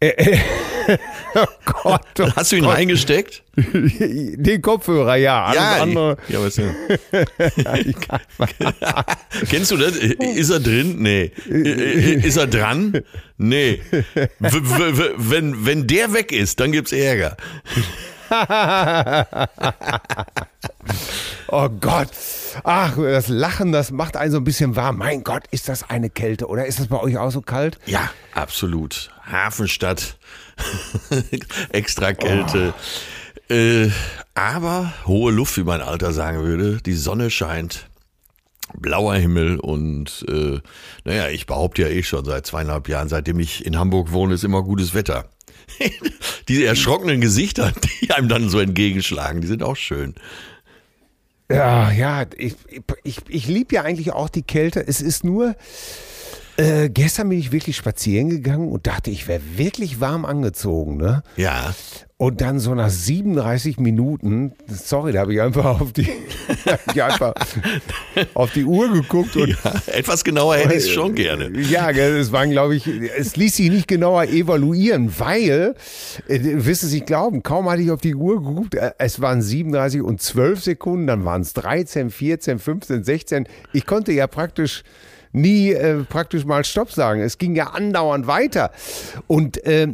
Oh Gott, oh Hast du ihn Gott. reingesteckt? Den Kopfhörer, ja. ja, andere. Ja, was ja. Kennst du das? Ist er drin? Nee. Ist er dran? Nee. wenn, wenn der weg ist, dann gibt's Ärger. oh Gott. Ach, das Lachen, das macht einen so ein bisschen warm. Mein Gott, ist das eine Kälte oder ist das bei euch auch so kalt? Ja, absolut. Hafenstadt, extra Kälte. Oh. Äh, aber hohe Luft, wie mein Alter sagen würde. Die Sonne scheint, blauer Himmel und äh, naja, ich behaupte ja eh schon seit zweieinhalb Jahren, seitdem ich in Hamburg wohne, ist immer gutes Wetter. Diese erschrockenen Gesichter, die einem dann so entgegenschlagen, die sind auch schön. Ja, ja, ich, ich, ich liebe ja eigentlich auch die Kälte. Es ist nur, äh, gestern bin ich wirklich spazieren gegangen und dachte, ich wäre wirklich warm angezogen, ne? Ja. Und dann so nach 37 Minuten, sorry, da habe ich einfach auf die, ich einfach auf die Uhr geguckt und ja, etwas genauer hätte ich es schon gerne. Ja, es waren, glaube ich, es ließ sich nicht genauer evaluieren, weil, äh, du es nicht glauben, kaum hatte ich auf die Uhr geguckt, äh, es waren 37 und 12 Sekunden, dann waren es 13, 14, 15, 16. Ich konnte ja praktisch nie äh, praktisch mal Stopp sagen. Es ging ja andauernd weiter. Und äh,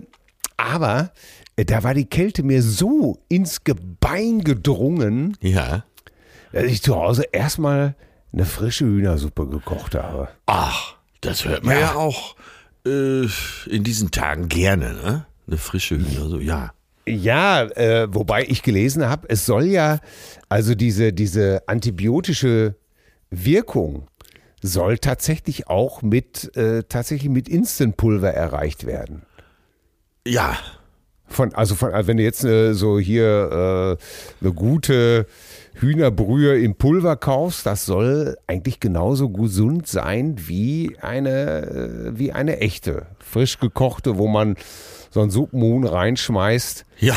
aber äh, da war die Kälte mir so ins Gebein gedrungen, ja. dass ich zu Hause erstmal eine frische Hühnersuppe gekocht habe. Ach, das hört man ja, ja auch äh, in diesen Tagen gerne, ne? Eine frische Hühnersuppe, ja. Ja, äh, wobei ich gelesen habe, es soll ja, also diese, diese antibiotische Wirkung soll tatsächlich auch mit, äh, tatsächlich mit Instantpulver erreicht werden. Ja, von, also von, also wenn du jetzt äh, so hier äh, eine gute Hühnerbrühe im Pulver kaufst, das soll eigentlich genauso gesund sein wie eine, äh, wie eine echte, frisch gekochte, wo man so ein Suppenhuhn reinschmeißt. Ja,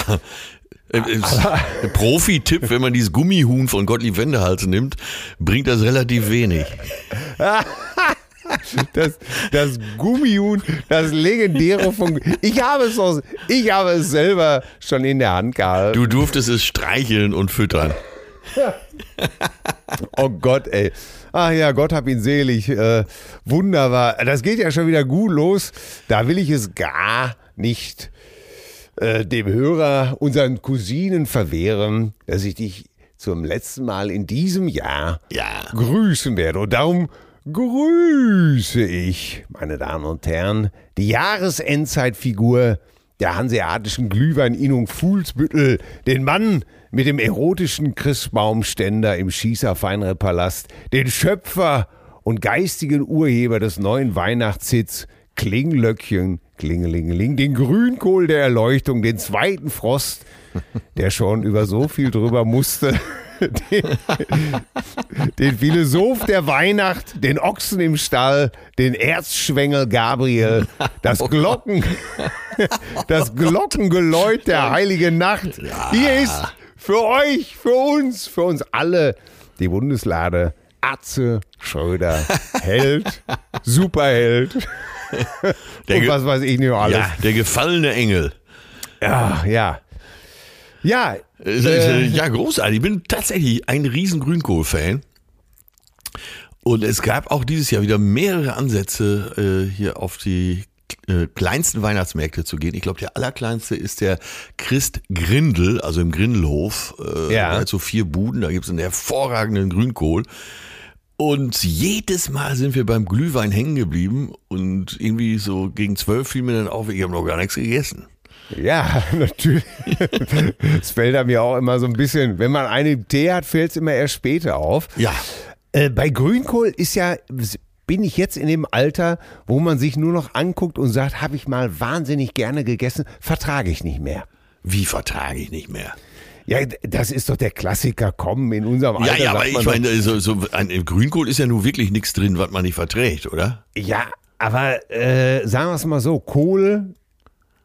äh, Profi-Tipp, wenn man dieses Gummihuhn von Gottlieb Wendehals nimmt, bringt das relativ wenig. Das, das Gummihuhn, das legendäre von. Ich habe es aus, ich habe es selber schon in der Hand gehalten. Du durftest es streicheln und füttern. oh Gott, ey. Ach ja, Gott hab ihn selig. Äh, wunderbar. Das geht ja schon wieder gut los. Da will ich es gar nicht äh, dem Hörer, unseren Cousinen verwehren, dass ich dich zum letzten Mal in diesem Jahr ja. grüßen werde. Und darum grüße ich, meine Damen und Herren, die Jahresendzeitfigur der hanseatischen Glühweininnung Fuhlsbüttel, den Mann mit dem erotischen Christbaumständer im Schießer Feinre-Palast den Schöpfer und geistigen Urheber des neuen Weihnachtshits Klinglöckchen, Klingelingeling, den Grünkohl der Erleuchtung, den zweiten Frost, der schon über so viel drüber musste. Den, den Philosoph der Weihnacht, den Ochsen im Stall, den Erzschwengel Gabriel, das Glocken, das Glockengeläut der heiligen Nacht. Hier ist für euch, für uns, für uns alle die Bundeslade Atze Schröder, Held, Superheld. Der Und was weiß ich nicht alles. Ja, der gefallene Engel. Ja, ja. Ja, Äh, ja, großartig. Ich bin tatsächlich ein riesen Grünkohl-Fan. Und es gab auch dieses Jahr wieder mehrere Ansätze, äh, hier auf die äh, kleinsten Weihnachtsmärkte zu gehen. Ich glaube, der allerkleinste ist der Christ Grindel, also im Grindelhof. Äh, Ja. Der hat so vier Buden, da gibt es einen hervorragenden Grünkohl. Und jedes Mal sind wir beim Glühwein hängen geblieben und irgendwie so gegen zwölf fiel mir dann auf, ich habe noch gar nichts gegessen. Ja, natürlich. Es fällt einem ja auch immer so ein bisschen, wenn man einen Tee hat, fällt es immer erst später auf. Ja, Äh, bei Grünkohl ist ja, bin ich jetzt in dem Alter, wo man sich nur noch anguckt und sagt, habe ich mal wahnsinnig gerne gegessen, vertrage ich nicht mehr. wie vertrage ich nicht mehr? Ja, das ist doch der Klassiker, komm, in unserem Ja, Alter. ja, aber sagt man ich meine, so, so ein, im Grünkohl ist ja nun wirklich nichts drin, was man nicht verträgt, oder? Ja, aber äh, sagen wir es mal so, Kohl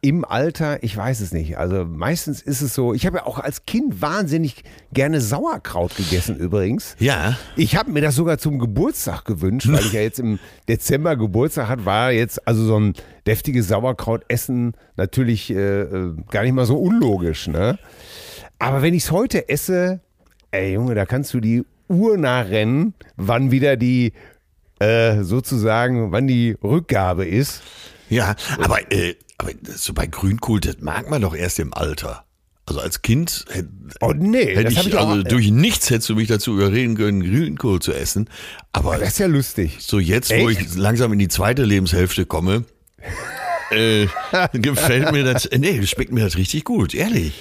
im Alter, ich weiß es nicht. Also meistens ist es so, ich habe ja auch als Kind wahnsinnig gerne Sauerkraut gegessen übrigens. Ja. Ich habe mir das sogar zum Geburtstag gewünscht, weil ich ja jetzt im Dezember Geburtstag hatte, war jetzt also so ein deftiges Sauerkrautessen natürlich äh, äh, gar nicht mal so unlogisch, ne? Aber wenn ich es heute esse, ey Junge, da kannst du die Uhr nachrennen, wann wieder die äh, sozusagen, wann die Rückgabe ist. Ja, aber, äh, aber so bei Grünkohl, das mag man doch erst im Alter. Also als Kind hätte Oh nee, hätt ich, ich auch. also durch nichts hättest du mich dazu überreden können, Grünkohl zu essen. Aber das ist ja lustig. so jetzt, wo Echt? ich langsam in die zweite Lebenshälfte komme, äh, gefällt mir das, äh, nee, schmeckt mir das richtig gut, ehrlich.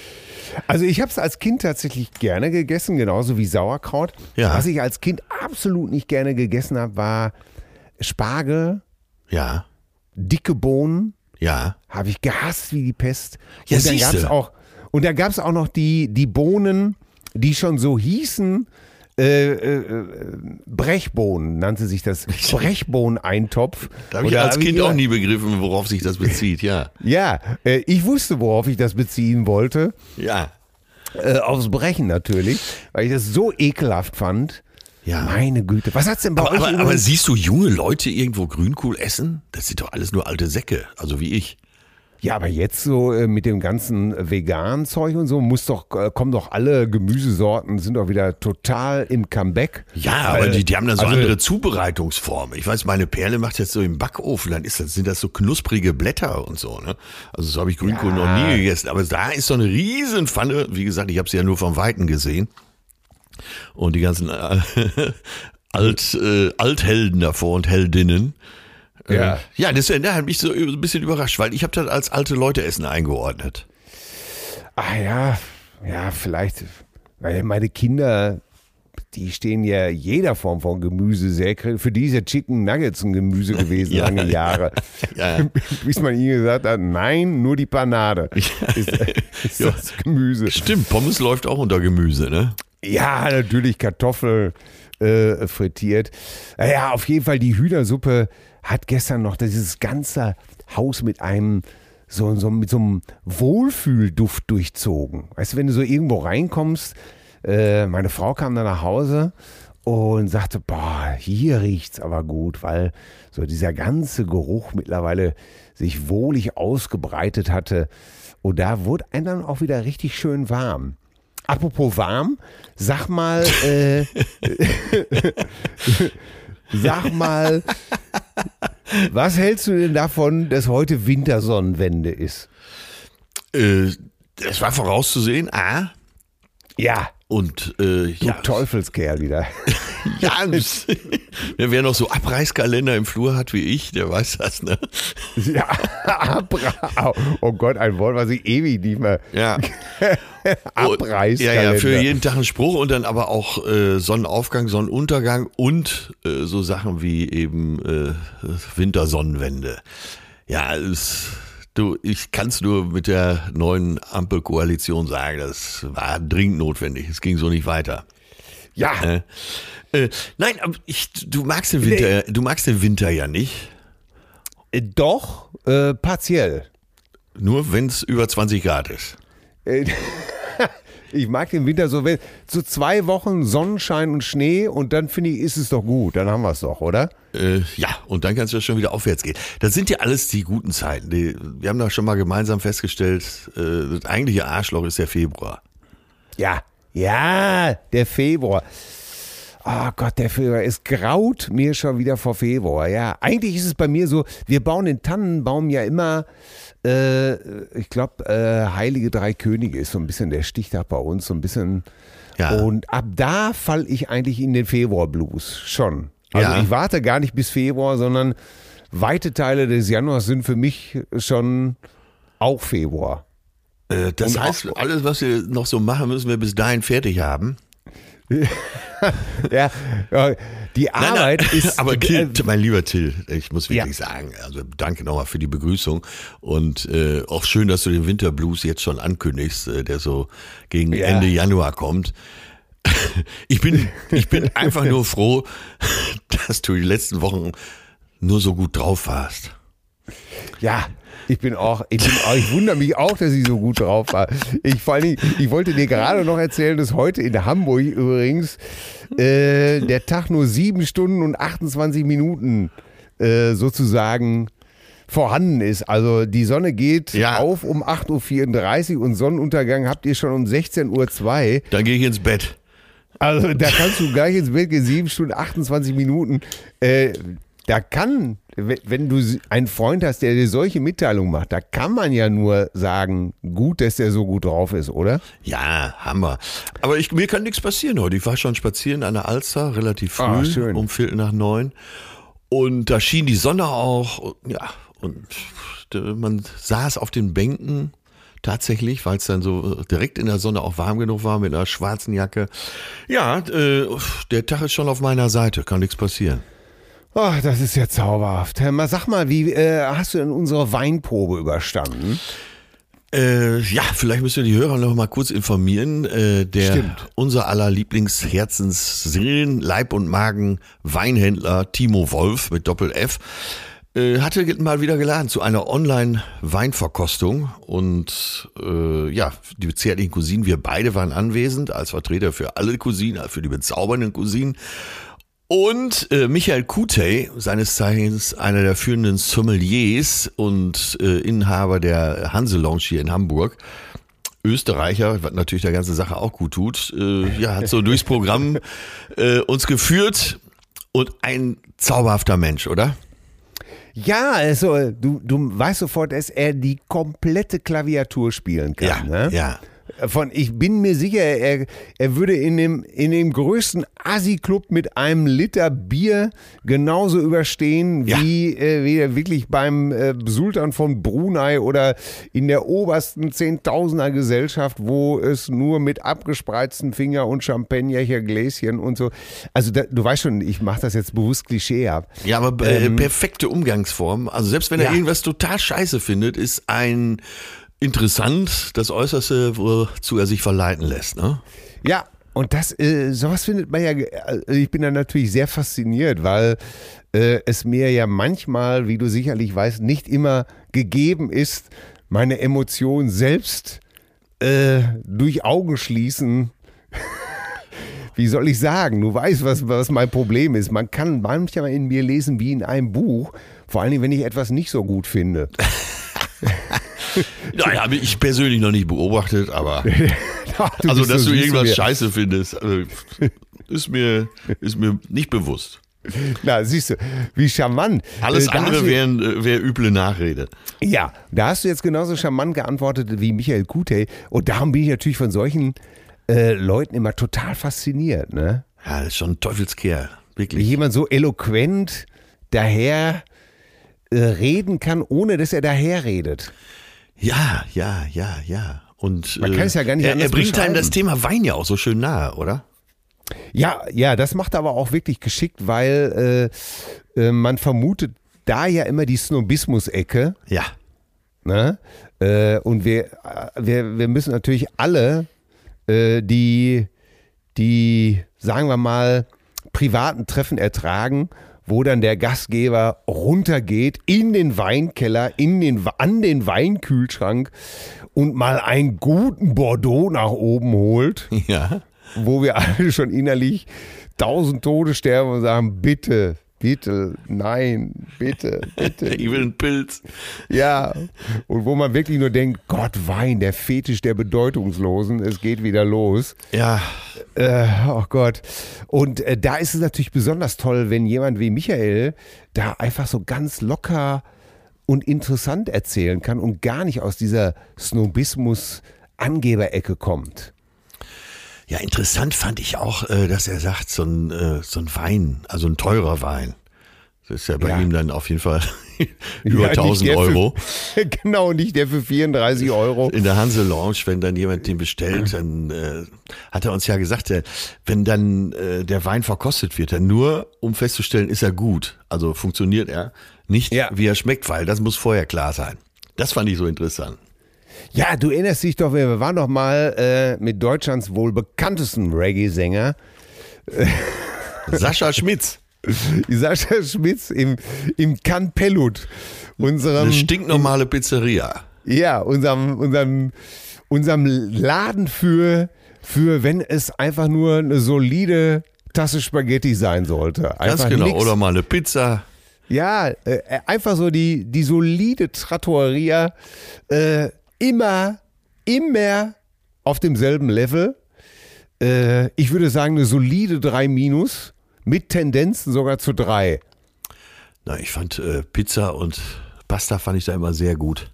Also ich habe es als Kind tatsächlich gerne gegessen, genauso wie Sauerkraut. Ja. Was ich als Kind absolut nicht gerne gegessen habe, war Spargel, Ja, dicke Bohnen. Ja. Habe ich gehasst wie die Pest. Ja, und dann siehste. gab's auch und da gab es auch noch die, die Bohnen, die schon so hießen. Äh, äh, äh, Brechbohnen nannte sich das. Brechbohneneintopf. Da habe ich als Kind immer- auch nie begriffen, worauf sich das bezieht, ja. Ja, äh, ich wusste, worauf ich das beziehen wollte. Ja. Äh, aufs Brechen natürlich, weil ich das so ekelhaft fand. Ja. Meine Güte. Was hat's denn bei Aber, euch? aber, aber siehst du junge Leute irgendwo Grünkohl essen? Das sind doch alles nur alte Säcke, also wie ich. ja, aber jetzt so äh, mit dem ganzen veganen Zeug und so muss doch äh, kommen doch alle Gemüsesorten sind doch wieder total im Comeback. Ja, aber die, die haben dann so also- andere Zubereitungsformen. Ich weiß, meine Perle macht jetzt so im Backofen, dann ist das, sind das so knusprige Blätter und so. Ne? Also so habe ich Grünkohl Ja. noch nie gegessen. Aber da ist so eine Riesenpfanne. Wie gesagt, ich habe sie ja nur vom Weiten gesehen. Und die ganzen äh, Alt, äh, Althelden davor und Heldinnen. Äh, Ja. ja, das da hat mich so ein bisschen überrascht, weil ich habe das als alte Leute Essen eingeordnet. Ah ja, ja, vielleicht, weil meine Kinder, die stehen ja jeder Form von Gemüse sehr kritisch. Für die ist ja Chicken Nuggets ein Gemüse gewesen, Ja, lange Jahre. Ja. Bis man ihnen gesagt hat, nein, nur die Panade ist, ist Ja. das Gemüse. Stimmt, Pommes läuft auch unter Gemüse, ne? Ja, natürlich Kartoffel äh, frittiert. Naja, auf jeden Fall die Hühnersuppe hat gestern noch dieses ganze Haus mit einem so, so mit so einem Wohlfühlduft durchzogen. Weißt du, wenn du so irgendwo reinkommst, äh, meine Frau kam dann nach Hause und sagte, boah, hier riecht's aber gut, weil so dieser ganze Geruch mittlerweile sich wohlig ausgebreitet hatte. Und da wurde einem dann auch wieder richtig schön warm. Apropos warm, sag mal, äh, sag mal, was hältst du denn davon, dass heute Wintersonnenwende ist? Äh, das war vorauszusehen, A. Ja, Und äh, du ja, Teufelskerl wieder. ja wer noch so Abreißkalender im Flur hat wie ich, der weiß das, ne? ja, Abra oh Gott, ein Wort, was ich ewig nicht mehr. Ja. Abreißkalender. Ja, ja, für jeden Tag ein Spruch und dann aber auch äh, Sonnenaufgang, Sonnenuntergang und äh, so Sachen wie eben äh, Wintersonnenwende. Ja, es, du, ich kann es nur mit der neuen Ampelkoalition sagen, das war dringend notwendig. Es ging so nicht weiter. Ja, Äh, äh, nein, aber ich, du magst den Winter, du magst den Winter ja nicht. äh, doch, äh, partiell. Nur wenn es über 20 Grad ist. Ich mag den Winter so, wenn so zwei Wochen Sonnenschein und Schnee und dann finde ich, ist es doch gut. Dann haben wir es doch, oder? Äh, ja, und dann kann es ja schon wieder aufwärts gehen. Das sind ja alles die guten Zeiten. Die, wir haben da schon mal gemeinsam festgestellt, äh, das eigentliche Arschloch ist der Februar. Ja, ja, der Februar. Oh Gott, der Februar. Es graut mir schon wieder vor Februar. Ja, eigentlich ist es bei mir so, wir bauen den Tannenbaum ja immer, äh, ich glaube, äh, Heilige Drei Könige ist so ein bisschen der Stichtag bei uns, so ein bisschen. Ja. Und ab da falle ich eigentlich in den Februar-Blues schon. Also Ja. ich warte gar nicht bis Februar, sondern weite Teile des Januars sind für mich schon auch Februar. Äh, das Und heißt, alles, was wir noch so machen, müssen wir bis dahin fertig haben. Ja, ja, die Nein, nein, Arbeit ist. aber Till, mein lieber Till, ich muss wirklich sagen, also danke nochmal für die Begrüßung und äh, auch schön, dass du den Winterblues jetzt schon ankündigst, äh, der so gegen Ja. Ende Januar kommt. Ich bin, ich bin einfach nur froh, dass du die letzten Wochen nur so gut drauf warst. Ja, ich bin auch, ich, bin auch, ich wundere mich auch, dass ich so gut drauf war. Ich, vor Dingen, ich wollte dir gerade noch erzählen, dass heute in Hamburg übrigens äh, der Tag nur sieben Stunden und 28 Minuten äh, sozusagen vorhanden ist. Also die Sonne geht Ja. auf um 8.34 Uhr und Sonnenuntergang habt ihr schon um 16.02 Uhr. Dann gehe ich ins Bett. Also da kannst du gleich ins Bett gehen, 7 Stunden, 28 Minuten. Äh, da kann, wenn du einen Freund hast, der dir solche Mitteilungen macht, da kann man ja nur sagen, gut, dass der so gut drauf ist, oder? Ja, Hammer. Aber ich, mir kann nichts passieren heute. Ich war schon spazieren an der Alster, relativ früh, Ah, schön. um Viertel nach neun. Und da schien die Sonne auch. Und, ja, und man saß auf den Bänken tatsächlich, weil es dann so äh, direkt in der Sonne auch warm genug war mit einer schwarzen Jacke. Ja, äh, der Tag ist schon auf meiner Seite, kann nichts passieren. Ach, das ist ja zauberhaft. Mal, sag mal, wie äh, hast du denn unsere Weinprobe überstanden? Äh, ja, vielleicht müssen wir die Hörer noch mal kurz informieren. Äh, der Stimmt. unser aller Lieblingsherzens Seelen, Leib und Magen Weinhändler Timo Wolf mit Doppel F äh, hatte mal wieder geladen zu einer Online-Weinverkostung und äh, ja, die zärtlichen Cousinen, wir beide waren anwesend als Vertreter für alle Cousinen, also für die bezaubernden Cousinen. Und äh, Michael Kutey, seines Zeichens einer der führenden Sommeliers und äh, Inhaber der Hanse Lounge hier in Hamburg, Österreicher, was natürlich der ganze Sache auch gut tut, äh, ja, hat so durchs Programm äh, uns geführt und ein zauberhafter Mensch, oder? Ja, also du, du weißt sofort, dass er die komplette Klaviatur spielen kann. ne? ja. Von, ich bin mir sicher, er, er würde in dem, in dem größten Assi-Club mit einem Liter Bier genauso überstehen, Ja. wie, äh, wie er wirklich beim äh, Sultan von Brunei oder in der obersten Zehntausender Gesellschaft, wo es nur mit abgespreizten Finger und Champagnercher Gläschen und so. Also da, du weißt schon, ich mache das jetzt bewusst Klischee ab. Ja, aber äh, perfekte Umgangsform. Also selbst wenn er Ja. irgendwas total scheiße findet, ist ein interessant das Äußerste, wozu er sich verleiten lässt. Ne? Ja, und das, äh, sowas findet man ja, äh, ich bin da natürlich sehr fasziniert, weil äh, es mir ja manchmal, wie du sicherlich weißt, nicht immer gegeben ist, meine Emotionen selbst äh, durch Augen schließen. Wie soll ich sagen? Du weißt, was, was mein Problem ist. Man kann manchmal in mir lesen wie in einem Buch, vor allen Dingen, wenn ich etwas nicht so gut finde. Ja, habe ich persönlich noch nicht beobachtet, aber Du also, dass so du irgendwas mir. scheiße findest, äh, ist mir, ist mir nicht bewusst. Na, siehst du, wie charmant. Alles Äh, da andere wäre üble Nachrede. Ja, da hast du jetzt genauso charmant geantwortet wie Michael Kutey. Und darum bin ich natürlich von solchen äh, Leuten immer total fasziniert. Ne? Ja, das ist schon ein Teufelskerl. Wie Wirklich. jemand so eloquent daher äh, reden kann, ohne dass er daher redet. Ja, ja, ja, ja. Und Man kann es ja gar nicht er, er bringt einem das. Thema Wein ja auch so schön nahe, oder? Ja, ja, das macht er aber auch wirklich geschickt, weil äh, äh, man vermutet da ja immer die Snobismus-Ecke. Ja. Ne? Äh, und wir, äh, wir, wir müssen natürlich alle äh, die, die, sagen wir mal, privaten Treffen ertragen, wo dann der Gastgeber runtergeht in den Weinkeller, in den, an den Weinkühlschrank und mal einen guten Bordeaux nach oben holt Ja. wo wir alle schon innerlich tausend Tode sterben und sagen, bitte, bitte, nein, bitte, bitte. Ich will einen Pilz. Ja, und wo man wirklich nur denkt, Gott, Wein, der Fetisch der Bedeutungslosen, es geht wieder los. Ja. Äh, oh Gott. Und äh, da ist es natürlich besonders toll, wenn jemand wie Michael da einfach so ganz locker und interessant erzählen kann und gar nicht aus dieser Snobismus-Angeberecke kommt. Ja, interessant fand ich auch, äh, dass er sagt, so ein, äh, so ein Wein, also ein teurer Wein. Das ist ja bei Ja. ihm dann auf jeden Fall über Ja, nicht 1000 der für- Euro. genau, nicht der für 34 Euro. In der Hanse Lounge, wenn dann jemand den bestellt, dann äh, hat er uns ja gesagt, äh, wenn dann äh, der Wein verkostet wird, dann nur, um festzustellen, ist er gut, also funktioniert er, nicht Ja. wie er schmeckt, weil das muss vorher klar sein. Das fand ich so interessant. Ja, du erinnerst dich doch, wir waren doch mal äh, mit Deutschlands wohl bekanntesten Reggae-Sänger, Sascha Schmitz, Sascha Schmitz im, im Can Pellut, unserem, eine stinknormale Pizzeria. ja, unserem, unserem, unserem Laden für, für, wenn es einfach nur eine solide Tasse Spaghetti sein sollte. Einfach Ganz genau. nix. Oder mal eine Pizza. Ja, äh, einfach so die, die solide Trattoria, äh, immer, immer auf demselben Level. Äh, ich würde sagen, eine solide 3 minus mit Tendenzen sogar zu 3. Na, ich fand äh, Pizza und Pasta fand ich da immer sehr gut.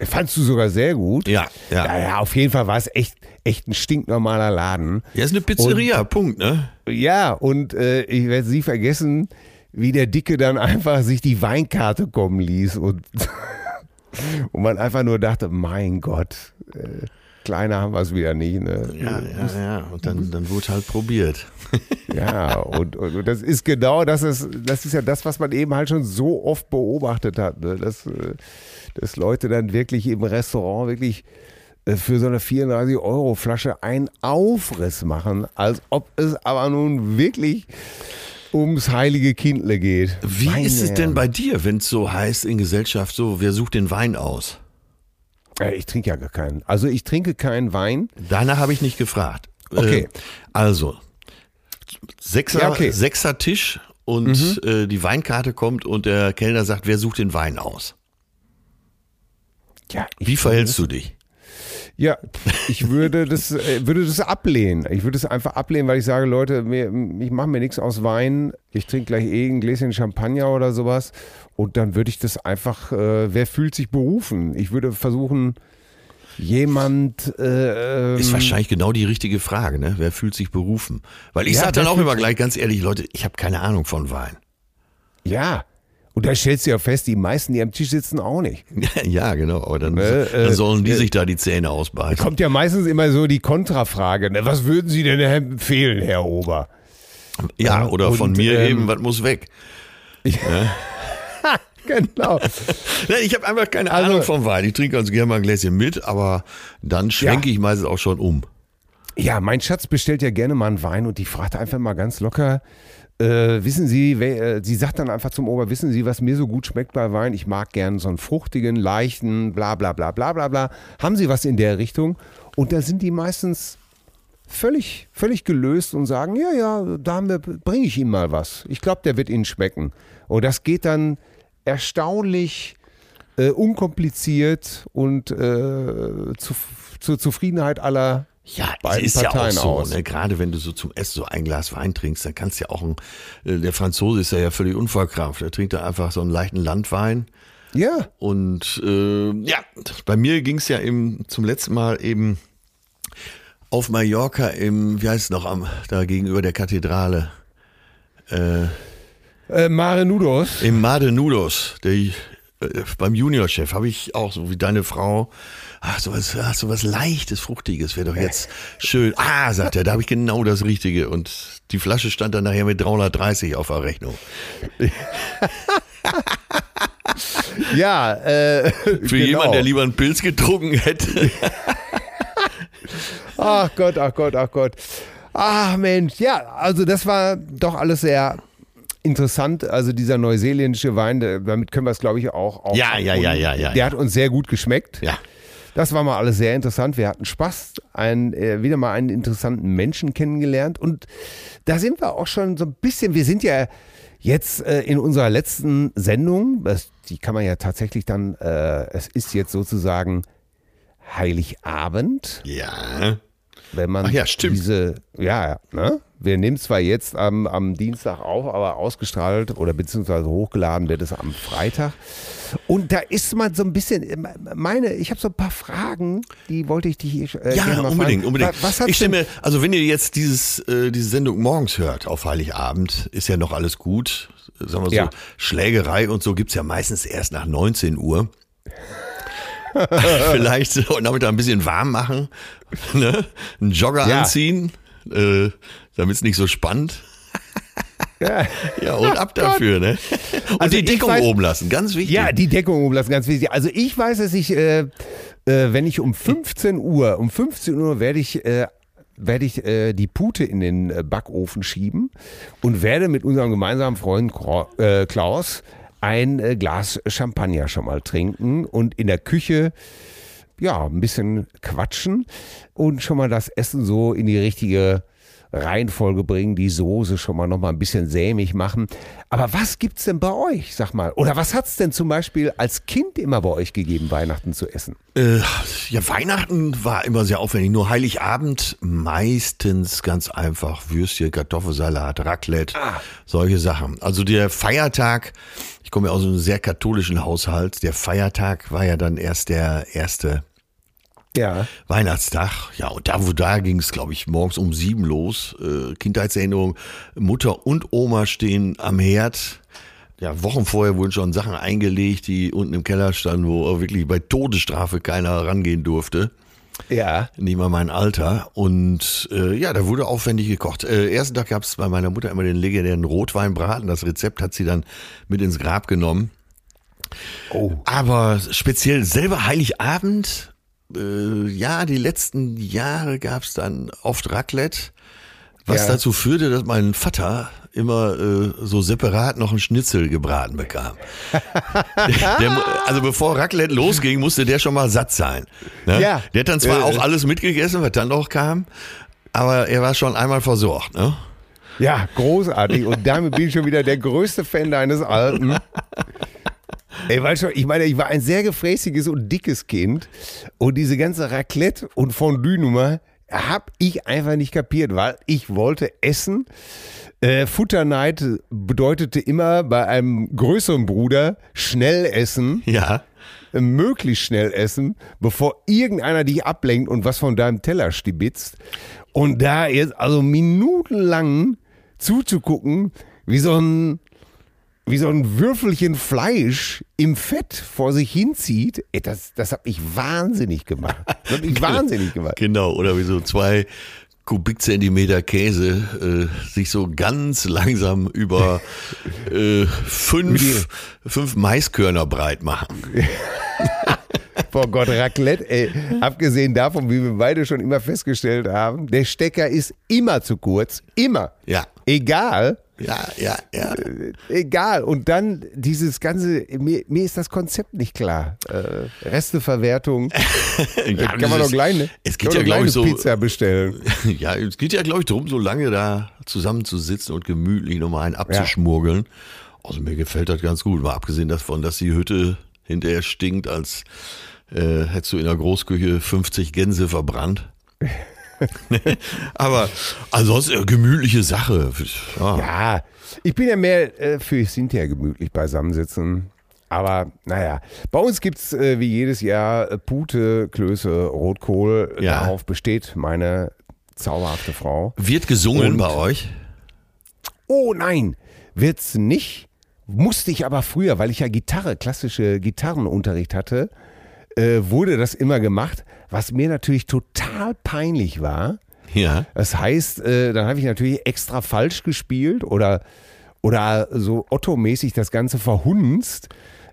Fandst du sogar sehr gut? Ja, ja. Ja, ja, auf jeden Fall war es echt, echt ein stinknormaler Laden. Ja, ist eine Pizzeria, Punkt, ne? Ja, und äh, ich werde sie vergessen, wie der Dicke dann einfach sich die Weinkarte kommen ließ und, und man einfach nur dachte, mein Gott, äh, kleiner haben wir es wieder nicht. Ne? Ja, ja, ja. Und dann, dann wurde halt probiert. Ja, und, und, und das ist genau das, ist, das ist ja das, was man eben halt schon so oft beobachtet hat, ne? dass, äh, dass Leute dann wirklich im Restaurant wirklich äh, für so eine 34 Euro Flasche einen Aufriss machen, als ob es aber nun wirklich ums heilige Kindle geht. Wie Meine ist es denn bei dir, wenn es so heißt in Gesellschaft, so, wer sucht den Wein aus? Äh, Ich trinke ja gar keinen. Also ich trinke keinen Wein. Danach habe ich nicht gefragt. Okay. Äh, also, Sechser, Ja, okay. Mhm. Sechser Tisch und äh, die Weinkarte kommt und der Kellner sagt, wer sucht den Wein aus? Ja, Wie verhältst du dich? Ja, ich würde das, äh, würde das ablehnen. Ich würde es einfach ablehnen, weil ich sage, Leute, mir, ich mache mir nichts aus Wein. Ich trinke gleich eh ein Gläschen Champagner oder sowas. Und dann würde ich das einfach, äh, wer fühlt sich berufen? Ich würde versuchen, jemand. Äh, ähm, Ist wahrscheinlich genau die richtige Frage, ne? Wer fühlt sich berufen? Weil ich Ja, sag dann auch immer gleich ganz ehrlich, Leute, ich habe keine Ahnung von Wein. Ja. Und da stellst du ja fest, die meisten, die am Tisch sitzen, auch nicht. ja, genau. Aber dann, Ne, dann sollen die äh, sich da die Zähne ausbeißen. Kommt ja meistens immer so die Kontrafrage. Ne? Was würden Sie denn empfehlen, Herr Ober? Ja, Ja, oder von und, mir ähm, eben, was muss weg? Genau. Nein, ich habe einfach keine Also- Ahnung von Wein. Ich trinke ganz gerne mal ein Gläschen mit, aber dann schwenke ich meistens auch schon um. Ja, mein Schatz bestellt ja gerne mal einen Wein und die fragt einfach mal ganz locker, äh, wissen Sie, wer, äh, sie sagt dann einfach zum Ober, wissen Sie, was mir so gut schmeckt bei Wein? Ich mag gern so einen fruchtigen, leichten, bla bla bla bla bla bla. Haben Sie was in der Richtung? Und da sind die meistens völlig, völlig gelöst und sagen, ja, ja, da bringe ich Ihnen mal was. Ich glaube, der wird Ihnen schmecken. Und das geht dann erstaunlich äh, unkompliziert und äh, zu, zur Zufriedenheit aller Ja, beiden ist ja auch Parteien so, ne? gerade wenn du so zum Essen so ein Glas Wein trinkst, dann kannst du ja auch ein, äh, der Franzose ist ja, ja völlig unverkrampft, der trinkt da einfach so einen leichten Landwein. Ja, und äh, ja, bei mir ging es ja eben zum letzten Mal eben auf Mallorca im, wie heißt es noch, am, da gegenüber der Kathedrale, äh, Mare Nudos. im Made Nudos, der äh, beim Juniorchef. Habe ich auch so wie deine Frau, ach, sowas, ach, sowas leichtes, fruchtiges wäre doch jetzt schön. Ah, sagt er, da habe ich genau das Richtige. Und die Flasche stand dann nachher mit 330 auf der Rechnung. Ja, äh, Für genau. jemanden, der lieber einen Pilz getrunken hätte. Ach Gott, ach Gott, ach Gott. Ach Mensch, ja, also das war doch alles sehr interessant. Also dieser neuseeländische Wein, damit können wir es, glaube ich, auch. auch Ja, ja, ja, ja, ja, Der ja. hat uns sehr gut geschmeckt. Ja. Das war mal alles sehr interessant. Wir hatten Spaß, ein, äh, wieder mal einen interessanten Menschen kennengelernt. Und da sind wir auch schon so ein bisschen, wir sind ja jetzt äh, in unserer letzten Sendung, das, die kann man ja tatsächlich dann, äh, es ist jetzt sozusagen Heiligabend, Ja. wenn man Ach ja, stimmt. diese, ja, ja, ne? Wir nehmen zwar jetzt am, am Dienstag auf, aber ausgestrahlt oder beziehungsweise hochgeladen wird es am Freitag. Und da ist man so ein bisschen, meine, ich habe so ein paar Fragen, die wollte ich dich äh, Ja, unbedingt, fragen. unbedingt. Was, was hat's ich stimme, denn, also wenn ihr jetzt dieses, äh, diese Sendung morgens hört auf Heiligabend, ist ja noch alles gut. Sagen wir so, Ja. Schlägerei und so gibt's ja meistens erst nach 19 Uhr. Vielleicht so, damit ein bisschen warm machen, ne? einen Jogger Ja. anziehen, äh, damit es nicht so spannend. Ja. Ja, und ab dafür, ne? Und Also die Deckung weiß- oben lassen, ganz wichtig. Ja, die Deckung umlassen, ganz wichtig. Also ich weiß, dass ich, äh, äh, wenn ich um 15 Uhr, um 15 Uhr werde ich, äh, werde ich äh, die Pute in den äh, Backofen schieben und werde mit unserem gemeinsamen Freund äh, Klaus ein äh, Glas Champagner schon mal trinken und in der Küche ja, ein bisschen quatschen und schon mal das Essen so in die richtige Reihenfolge bringen, die Soße schon mal noch mal ein bisschen sämig machen. Aber was gibt's denn bei euch, sag mal? Oder was hat's denn zum Beispiel als Kind immer bei euch gegeben, Weihnachten zu essen? Äh, ja, Weihnachten war immer sehr aufwendig. Nur Heiligabend meistens ganz einfach Würstchen, Kartoffelsalat, Raclette, solche Sachen. Also der Feiertag, ich komme ja aus einem sehr katholischen Haushalt, der Feiertag war ja dann erst der erste Ja. Weihnachtstag. Ja, und da, wo da ging es, glaube ich, morgens um sieben los. Äh, Kindheitserinnerung, Mutter und Oma stehen am Herd. Ja, Wochen vorher wurden schon Sachen eingelegt, die unten im Keller standen, wo wirklich bei Todesstrafe keiner rangehen durfte. Ja. Nicht mal mein Alter. Und äh, ja, da wurde aufwendig gekocht. Äh, ersten Tag gab es bei meiner Mutter immer den legendären Rotweinbraten. Das Rezept hat sie dann mit ins Grab genommen. Oh. Aber speziell selber Heiligabend, äh, ja, die letzten Jahre gab es dann oft Raclette, was Ja. dazu führte, dass mein Vater immer äh, so separat noch einen Schnitzel gebraten bekam. der, also bevor Raclette losging, musste der schon mal satt sein. Ne? Ja. Der hat dann zwar Äh, auch alles mitgegessen, was dann noch kam, aber er war schon einmal versorgt. Ne? Ja, großartig. Und damit bin ich schon wieder der größte Fan deines Alten. Ey, weißt du, ich meine, ich war ein sehr gefräßiges und dickes Kind und diese ganze Raclette- und Fondue-Nummer habe ich einfach nicht kapiert, weil ich wollte essen. Äh, Futterneid bedeutete immer bei einem größeren Bruder schnell essen, Ja. äh, möglichst schnell essen, bevor irgendeiner dich ablenkt und was von deinem Teller stibitzt. Und da jetzt also minutenlang zuzugucken, wie so ein wie so ein Würfelchen Fleisch im Fett vor sich hinzieht, ey, das, das hat mich wahnsinnig gemacht. Das hat mich wahnsinnig gemacht. Genau, oder wie so zwei Kubikzentimeter Käse äh, sich so ganz langsam über äh, fünf, fünf Maiskörner breit machen. Vor Gott, Raclette, ey. Abgesehen davon, wie wir beide schon immer festgestellt haben, der Stecker ist immer zu kurz. Immer. Ja. Egal. Ja, ja, ja. Egal. Und dann dieses ganze, mir, mir ist das Konzept nicht klar. Äh, Resteverwertung. ja kann man doch gleich, ne? Es geht ja, glaube gleich ich, so. Pizza bestellen. Ja, es geht ja, glaube ich, darum, so lange da zusammenzusitzen und gemütlich nochmal einen abzuschmurgeln. Also mir gefällt das ganz gut. Mal abgesehen davon, dass die Hütte hinterher stinkt, als äh, hättest du in der Großküche 50 Gänse verbrannt. Aber ansonsten äh, gemütliche Sache. Ja. Ja, ich bin ja mehr äh, für hinterher gemütlich beisammensitzen. Aber naja, bei uns gibt es äh, wie jedes Jahr äh, Pute, Klöße, Rotkohl. Ja. Darauf besteht meine zauberhafte Frau. Wird gesungen Und- bei euch? Oh nein, wird's nicht. musste ich aber früher, weil ich ja Gitarre, klassische Gitarrenunterricht hatte, äh, wurde das immer gemacht, was mir natürlich total peinlich war. Ja. Das heißt, äh, dann habe ich natürlich extra falsch gespielt oder, oder so Otto-mäßig das Ganze verhunzt.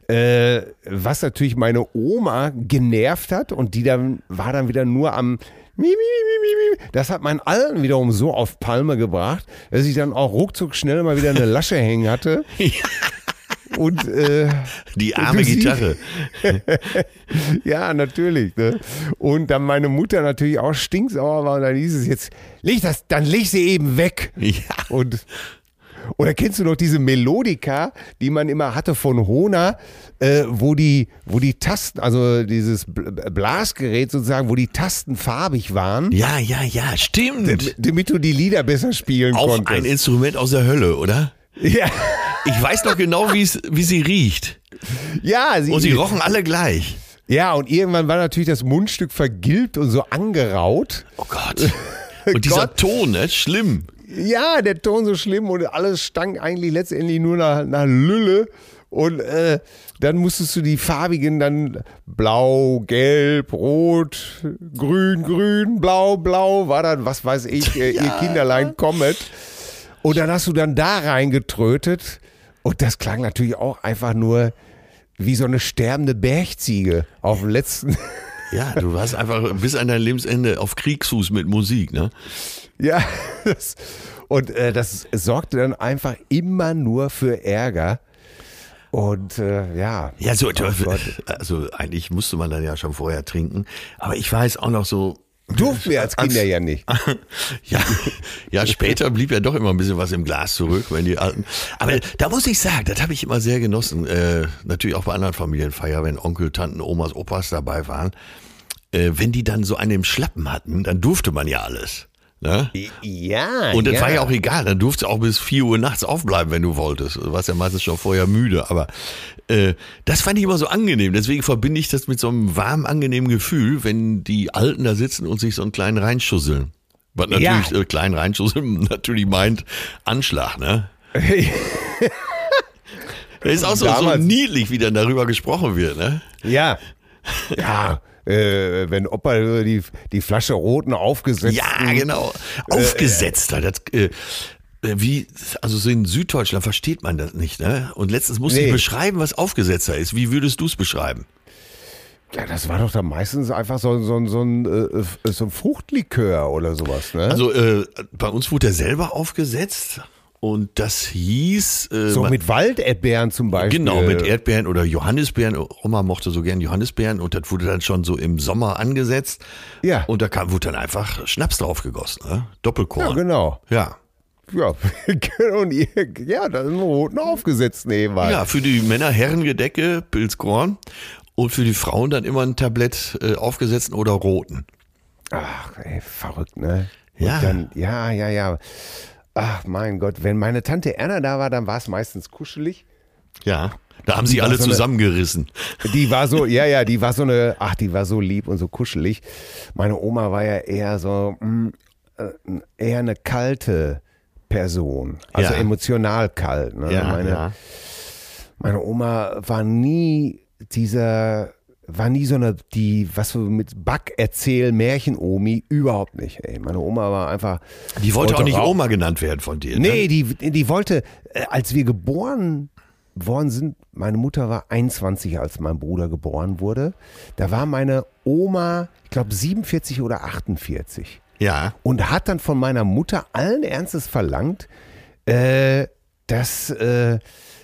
Äh, was natürlich meine Oma genervt hat und die dann war dann wieder nur am. Das hat meinen Alten wiederum so auf Palme gebracht, dass ich dann auch ruckzuck schnell mal wieder eine Lasche hängen hatte. Und äh, Die arme Gitarre. ja, natürlich. Ne? Und dann meine Mutter natürlich auch stinksauer war und dann hieß es jetzt, leg das, dann leg sie eben weg. Ja. Und oder kennst du noch diese Melodika, die man immer hatte von Hona, äh, wo die, wo die Tasten, also dieses Bl- Blasgerät sozusagen, wo die Tasten farbig waren, Ja, ja, ja, stimmt. damit du die Lieder besser spielen Auch konntest. ein Instrument aus der Hölle, oder? Ja, Ich weiß noch genau, wie sie riecht. ja, sie, Und sie rochen alle gleich. ja, und irgendwann war natürlich das Mundstück vergilbt und so angeraut. Oh Gott. Und dieser Gott. Ton, ne? Schlimm. Ja, der Ton so schlimm und alles stank eigentlich letztendlich nur nach, nach Lülle. Und äh, dann musstest du die farbigen dann blau, gelb, rot, grün, grün, blau, blau, war dann, was weiß ich, äh, ihr Kinderlein Comet. Und dann hast du dann da reingetrötet. Und das klang natürlich auch einfach nur wie so eine sterbende Bergziege auf dem letzten. Ja, du warst einfach bis an dein Lebensende auf Kriegsfuß mit Musik, ne? Ja, das, und äh, das sorgte dann einfach immer nur für Ärger. Und äh, ja. Ja, so, Oh also eigentlich musste man dann ja schon vorher trinken. Aber ich weiß auch noch so. Durften wir als Kinder ja nicht. Ja, ja, später blieb ja doch immer ein bisschen was im Glas zurück, wenn die alten. Aber da muss ich sagen, das habe ich immer sehr genossen. Äh, natürlich auch bei anderen Familienfeiern, wenn Onkel, Tanten, Omas, Opas dabei waren. Äh, wenn die dann so einen im Schlappen hatten, dann durfte man ja alles. Ne? Ja. Und das war ja auch egal, dann durfte auch bis 4 Uhr nachts aufbleiben, wenn du wolltest. Du warst ja meistens schon vorher müde, aber äh, das fand ich immer so angenehm. Deswegen verbinde ich das mit so einem warmen, angenehmen Gefühl, wenn die Alten da sitzen und sich so einen kleinen reinschusseln. Was natürlich, Ja. äh, klein reinschusseln natürlich meint Anschlag, ne? Das ist auch so, so niedlich, wie dann darüber gesprochen wird, ne? ja. Ja. Äh, wenn Opa die, die Flasche roten aufgesetzt Ja, genau. Aufgesetzter. Das, äh, wie, also so in Süddeutschland versteht man das nicht, ne? Und letztens musste ich Nee. beschreiben, was Aufgesetzter ist. Wie würdest du es beschreiben? Ja, das war doch dann meistens einfach so, so, so, ein, äh, so ein Fruchtlikör oder sowas, ne? Also äh, bei uns wurde er selber aufgesetzt und das hieß äh, so mit Walderdbeeren zum Beispiel. Genau, mit Erdbeeren oder Johannisbeeren. Oma mochte so gern Johannisbeeren und das wurde dann schon so im Sommer angesetzt. Ja. Und da kam, wurde dann einfach Schnaps drauf gegossen, ne? Doppelkorn. Ja, genau. Ja. Ja, und ihr, ja, da ist ein roten aufgesetzt nebenbei. Ja, für die Männer Herrengedecke, Pilzkorn und für die Frauen dann immer ein Tablett äh, aufgesetzten oder roten. Ach, ey, verrückt, ne? Und Ja. Dann, ja, ja, ja. Ach, mein Gott, wenn meine Tante Erna da war, dann war es meistens kuschelig. Ja. Da haben sie alle so eine- zusammengerissen. Die war so, ja, ja, die war so eine, ach, die war so lieb und so kuschelig. Meine Oma war ja eher so, mm, äh, eher eine kalte Person. Also Ja. emotional kalt. Ne? meine, meine Oma war nie dieser, war nie so eine, die, was mit Back erzähl Märchen-Omi, überhaupt nicht. Ey. Meine Oma war einfach. Die wollte auch nicht rauchen. Oma genannt werden von dir. Nee, Ne? die, die wollte, äh, als wir geboren worden sind, meine Mutter war 21, als mein Bruder geboren wurde. Da war meine Oma, ich glaube 47 oder 48 Ja. und hat dann von meiner Mutter allen Ernstes verlangt, äh, dass äh,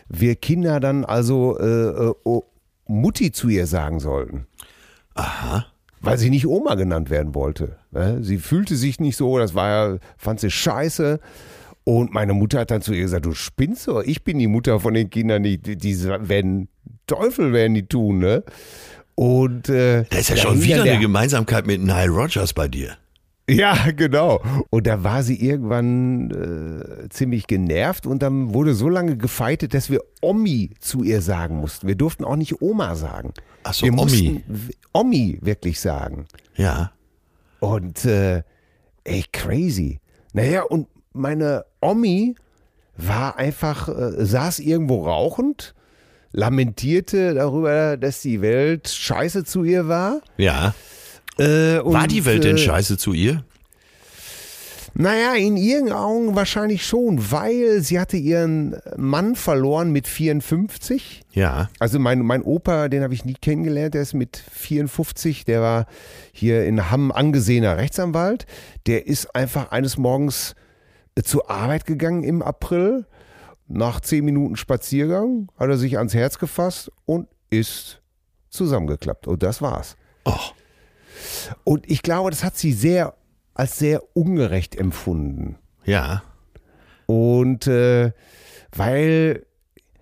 wir Kinder dann also äh, äh, Mutti zu ihr sagen sollten. Aha. Weil sie nicht Oma genannt werden wollte. ne? Sie fühlte sich nicht so, das war ja, fand sie scheiße. Und meine Mutter hat dann zu ihr gesagt, du spinnst doch, ich bin die Mutter von den Kindern, die, die, die werden, Teufel werden die tun, ne? Und äh, Da ist ja schon wieder eine Gemeinsamkeit mit Nile Rogers bei dir. Ja, genau. Und da war sie irgendwann äh, ziemlich genervt und dann wurde so lange gefeitet, dass wir Omi zu ihr sagen mussten. Wir durften auch nicht Oma sagen. Ach so, wir Omi. Omi wirklich sagen. Ja. Und äh, ey, crazy. Naja, und meine Omi war einfach, äh, saß irgendwo rauchend, lamentierte darüber, dass die Welt scheiße zu ihr war. Ja. Äh, War und, die Welt denn äh, scheiße zu ihr? Naja, in ihren Augen wahrscheinlich schon, weil sie hatte ihren Mann verloren mit 54. Ja. Also mein, mein Opa, den habe ich nie kennengelernt, der ist mit 54, der war hier in Hamm angesehener Rechtsanwalt. Der ist einfach eines Morgens äh, zur Arbeit gegangen im April. Nach zehn Minuten Spaziergang hat er sich ans Herz gefasst und ist zusammengeklappt. Und das war's. Oh. Und ich glaube, das hat sie sehr als sehr ungerecht empfunden. Ja. Und äh, weil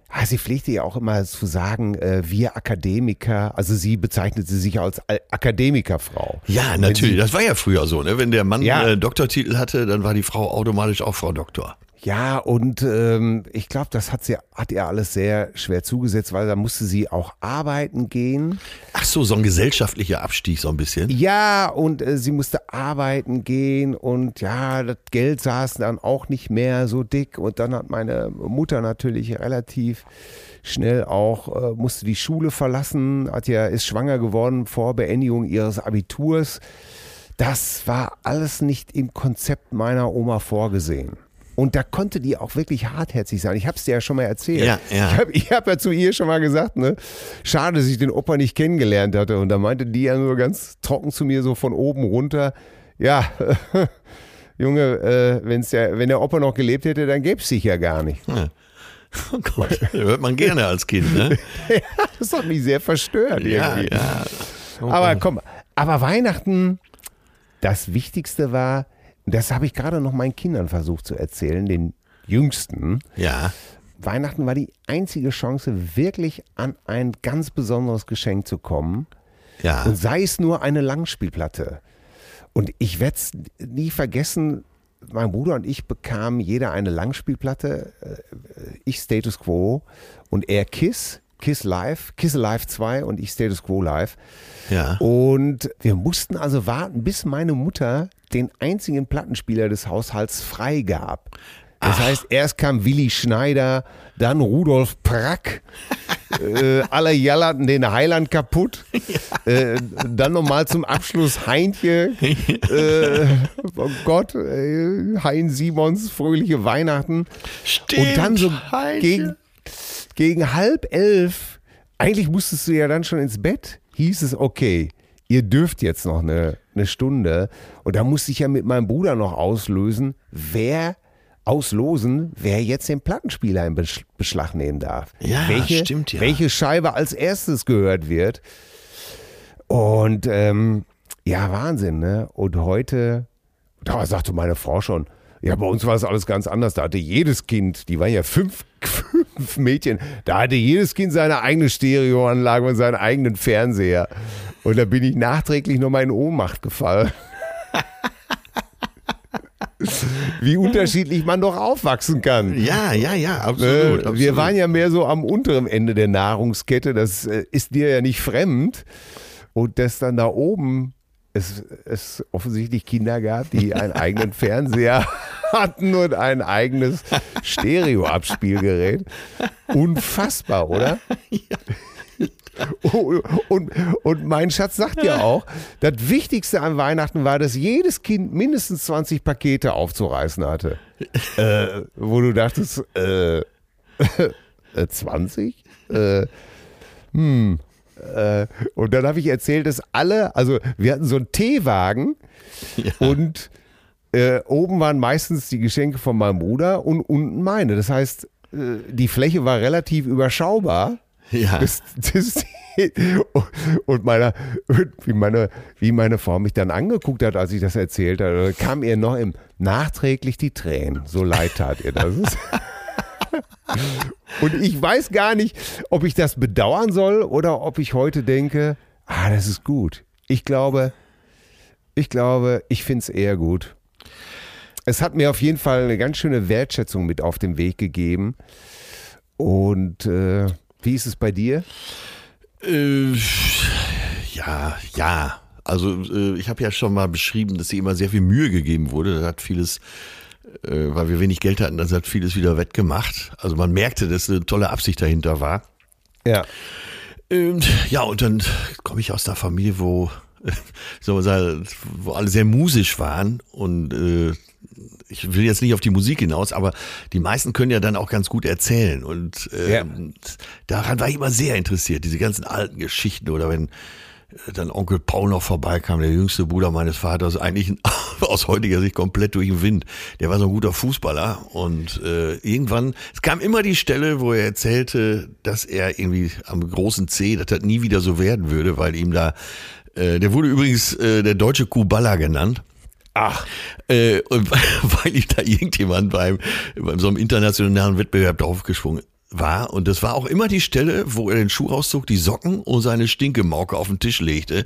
ah, sie pflegte ja auch immer zu sagen, äh, wir Akademiker, also sie bezeichnete sich als Al- Akademikerfrau. Ja, natürlich. sie- Das war ja früher so, ne? Wenn der Mann Ja. äh, Doktortitel hatte, dann war die Frau automatisch auch Frau Doktor. Ja, und ähm, ich glaube, das hat sie hat ihr alles sehr schwer zugesetzt, weil da musste sie auch arbeiten gehen. Ach so, so ein gesellschaftlicher Abstieg so ein bisschen. Ja, und äh, sie musste arbeiten gehen und ja, das Geld saß dann auch nicht mehr so dick. Und dann hat meine Mutter natürlich relativ schnell auch, äh, musste die Schule verlassen, hat ja, ist schwanger geworden vor Beendigung ihres Abiturs. Das war alles nicht im Konzept meiner Oma vorgesehen. Und da konnte die auch wirklich hartherzig sein. Ich habe es dir ja schon mal erzählt. Ja, ja. Ich habe ich hab ja zu ihr schon mal gesagt, ne? Schade, dass ich den Opa nicht kennengelernt hatte. Und da meinte die ja nur ganz trocken zu mir, so von oben runter. Ja, Junge, äh, wenn's der, wenn der Opa noch gelebt hätte, dann gäbe es dich ja gar nicht. Oh Gott, hört man gerne als Kind, ne? Das hat mich sehr verstört. ja, irgendwie. ja. Aber komm, aber Weihnachten, das Wichtigste war, das habe ich gerade noch meinen Kindern versucht zu erzählen, den Jüngsten. Ja. Weihnachten war die einzige Chance, wirklich an ein ganz besonderes Geschenk zu kommen. Ja. Und sei es nur eine Langspielplatte. Und ich werde es nie vergessen, mein Bruder und ich bekamen jeder eine Langspielplatte. äh, Ich Status Quo und er Kiss, Kiss Live, Kiss Live 2 und ich Status Quo Live. Ja. Und wir mussten also warten, bis meine Mutter den einzigen Plattenspieler des Haushalts freigab. Das heißt, erst kam Willi Schneider, dann Rudolf Prack, äh, alle jallerten den Heiland kaputt. Äh, dann nochmal zum Abschluss Heintje. Äh, oh Gott, äh, Hein Simons, fröhliche Weihnachten. Stimmt. Und dann so Heintje. gegen, gegen halb elf, eigentlich musstest du ja dann schon ins Bett, hieß es, okay, ihr dürft jetzt noch eine, eine Stunde. Und da musste ich ja mit meinem Bruder noch auslösen, wer auslosen, wer jetzt den Plattenspieler in Besch- Beschlag nehmen darf. Ja, welche, stimmt ja. Welche Scheibe als erstes gehört wird. Und ähm, ja, Wahnsinn, ne? Und heute, da sagte meine Frau schon, ja, bei uns war es alles ganz anders. Da hatte jedes Kind, die waren ja fünf, fünf Mädchen, da hatte jedes Kind seine eigene Stereoanlage und seinen eigenen Fernseher. Und da bin ich nachträglich nochmal in Ohnmacht gefallen. Wie unterschiedlich man doch aufwachsen kann. Ja, ja, ja, absolut. absolut. Wir waren ja mehr so am unteren Ende der Nahrungskette. Das äh, ist dir ja nicht fremd. Und dass dann da oben es, es offensichtlich Kinder gab, die einen eigenen Fernseher hatten und ein eigenes Stereoabspielgerät. Unfassbar, oder? Und, und mein Schatz sagt ja auch, das Wichtigste an Weihnachten war, dass jedes Kind mindestens 20 Pakete aufzureißen hatte. äh, wo du dachtest, äh, äh, 20? Äh, hm. Äh, und dann habe ich erzählt, dass alle, also wir hatten so einen Teewagen und äh, oben waren meistens die Geschenke von meinem Bruder und unten meine. Das heißt, äh, die Fläche war relativ überschaubar. Ja. Das, das, und meine, wie, meine, wie meine Frau mich dann angeguckt hat, als ich das erzählt habe, kam ihr noch im nachträglich die Tränen. So leid tat ihr das. Und ich weiß gar nicht, ob ich das bedauern soll oder ob ich heute denke, ah, das ist gut. Ich glaube, ich glaube, ich finde es eher gut. Es hat mir auf jeden Fall eine ganz schöne Wertschätzung mit auf den Weg gegeben. Und äh, wie ist es bei dir? Äh, ja, ja. Also äh, ich habe ja schon mal beschrieben, dass sie immer sehr viel Mühe gegeben wurde. Da hat vieles äh, weil wir wenig Geld hatten, das hat vieles wieder wettgemacht. Also man merkte, dass eine tolle Absicht dahinter war. Ja. Und, ja, und dann komme ich aus einer Familie, wo, soll man sagen, wo alle sehr musisch waren und äh, ich will jetzt nicht auf die Musik hinaus, aber die meisten können ja dann auch ganz gut erzählen und äh, Ja. daran war ich immer sehr interessiert, diese ganzen alten Geschichten oder wenn dann Onkel Paul noch vorbeikam, der jüngste Bruder meines Vaters, eigentlich aus heutiger Sicht komplett durch den Wind. Der war so ein guter Fußballer und äh, irgendwann, es kam immer die Stelle, wo er erzählte, dass er irgendwie am großen C, dass das nie wieder so werden würde, weil ihm da, äh, der wurde übrigens äh, der deutsche Kubala genannt. Ach, Äh, und weil ich da irgendjemand beim, beim so einem internationalen Wettbewerb draufgeschwungen war. Und das war auch immer die Stelle, wo er den Schuh rauszog, die Socken und seine Stinkemauke auf den Tisch legte,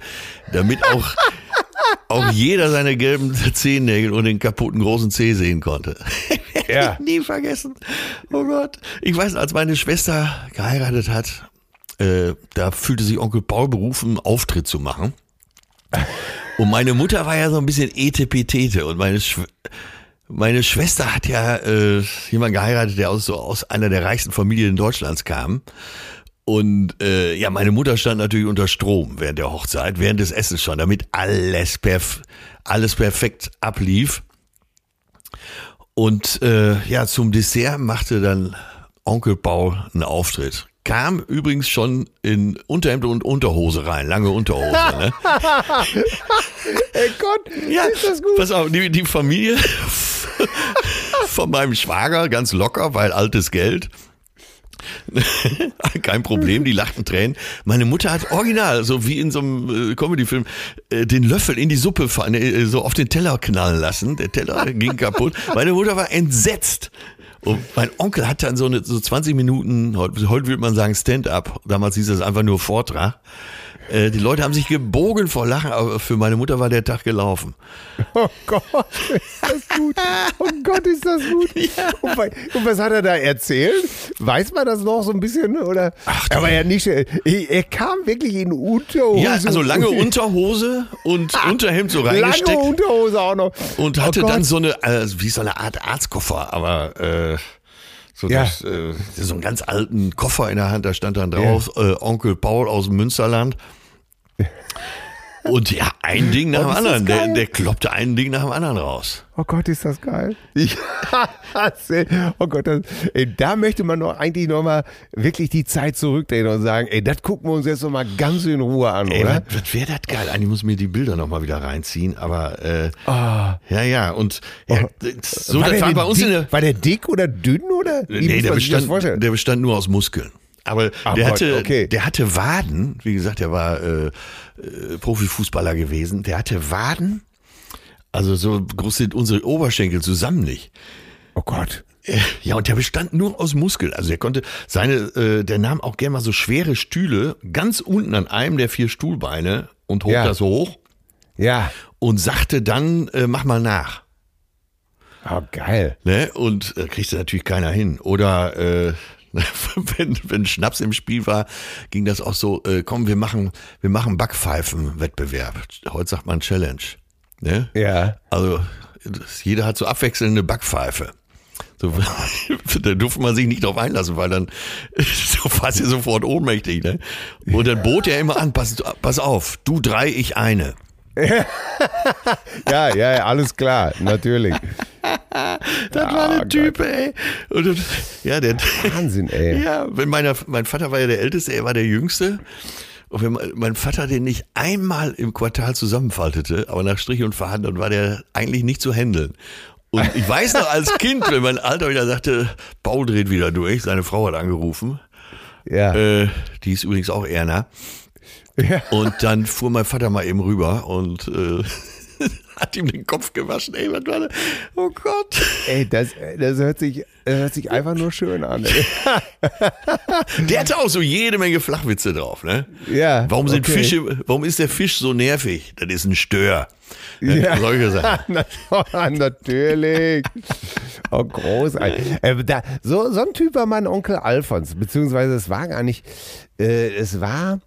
damit auch, auch jeder seine gelben Zehennägel und den kaputten großen Zeh sehen konnte. Ja. Nie vergessen. Oh Gott. Ich weiß, als meine Schwester geheiratet hat, äh, da fühlte sich Onkel Paul berufen, einen Auftritt zu machen. Und meine Mutter war ja so ein bisschen etepetete und meine, Schw meine Schwester hat ja äh, jemanden geheiratet, der aus, so aus einer der reichsten Familien Deutschlands kam. Und äh, ja, meine Mutter stand natürlich unter Strom während der Hochzeit, während des Essens schon, damit alles, perf alles perfekt ablief. Und äh, ja, zum Dessert machte dann Onkel Paul einen Auftritt. Kam übrigens schon in Unterhemd und Unterhose rein, lange Unterhose. Ne? ey Gott, Ja, ist das gut? pass auf, die, die Familie von meinem Schwager, ganz locker, weil altes Geld. Kein Problem, die lachten Tränen. Meine Mutter hat original, so wie in so einem äh, Comedy-Film, äh, den Löffel in die Suppe äh, so auf den Teller knallen lassen. Der Teller ging kaputt. Meine Mutter war entsetzt. Und mein Onkel hat dann so eine so 20 Minuten, heute, heute würde man sagen Stand-up, damals hieß das einfach nur Vortrag. Äh, die Leute haben sich gebogen vor Lachen, aber für meine Mutter war der Tag gelaufen. Oh Gott, ist das gut. Oh Gott, ist das gut. Und, wa- und was hat er da erzählt? Weiß man das noch so ein bisschen? Oder? Ach, Aber er nicht. Er, er kam wirklich in Unterhose. Ja, also lange Unterhose und Unterhemd so Lange reingesteckt Unterhose auch noch. und Oh hatte Gott. dann so eine, äh, wie so eine Art Arztkoffer, aber äh, so, Ja. das, äh, so einen ganz alten Koffer in der Hand, da stand dann drauf, äh, Onkel Paul aus dem Münsterland. Und ja, ein Ding nach Oh, dem anderen. Der, der kloppte ein Ding nach dem anderen raus. Oh Gott, ist das geil. Ja, oh Gott, das, ey, da möchte man doch eigentlich nochmal wirklich die Zeit zurückdrehen und sagen, ey, das gucken wir uns jetzt nochmal ganz in Ruhe an, Ey, oder? was, was wäre das geil? Eigentlich muss mir die Bilder nochmal wieder reinziehen, aber äh, Ah. ja, ja, und ja, so, war, das der war bei uns dick, in der, war der dick oder dünn oder? Wie Nee, der bestand, der bestand nur aus Muskeln. Aber Ach der, hatte, okay. der hatte Waden, wie gesagt, der war äh, äh, Profifußballer gewesen, der hatte Waden, also so groß sind unsere Oberschenkel zusammen nicht. Oh Gott. Äh, Ja, und der bestand nur aus Muskeln. Also er konnte seine, äh, der nahm auch gerne mal so schwere Stühle ganz unten an einem der vier Stuhlbeine und hob Ja. das hoch Ja. und sagte dann, äh, mach mal nach. Oh, geil. Ne? Und äh, kriegte natürlich keiner hin. Oder äh, wenn, wenn Schnaps im Spiel war, ging das auch so, äh, komm, wir machen, wir machen Backpfeifen-Wettbewerb. Heute sagt man Challenge. Ne? Ja. Also das, jeder hat so abwechselnde Backpfeife. So, da durfte man sich nicht drauf einlassen, weil dann so fast ihr sofort ohnmächtig. Ne? Und dann bot er immer an, pass, pass auf, du drei, ich eine. Ja, ja, ja, alles klar, natürlich. Das war der Typ, ey. Und, ja, der, Wahnsinn, ey. Ja, wenn meiner, mein Vater war ja der Älteste, er war der Jüngste. Und wenn mein- mein Vater den nicht einmal im Quartal zusammenfaltete, aber nach Strich und Faden, dann war der eigentlich nicht zu handeln. Und ich weiß noch als Kind, wenn mein Alter wieder sagte, Paul dreht wieder durch, seine Frau hat angerufen, Ja. äh, die ist übrigens auch Erna. Ja. Und dann fuhr mein Vater mal eben rüber und äh, hat ihm den Kopf gewaschen. Ey, was war das? Oh Gott. Ey, das, das, hört sich, das hört sich einfach nur schön an. Ey. Der hatte auch so jede Menge Flachwitze drauf, ne? Ja, Warum sind okay. Fische, warum ist der Fisch so nervig? Das ist ein Stör. Ne? Ja. Solche Sachen. Na, Natürlich. Oh, großartig. Äh, da, so, so ein Typ war mein Onkel Alfons, beziehungsweise es war gar nicht, äh, es war,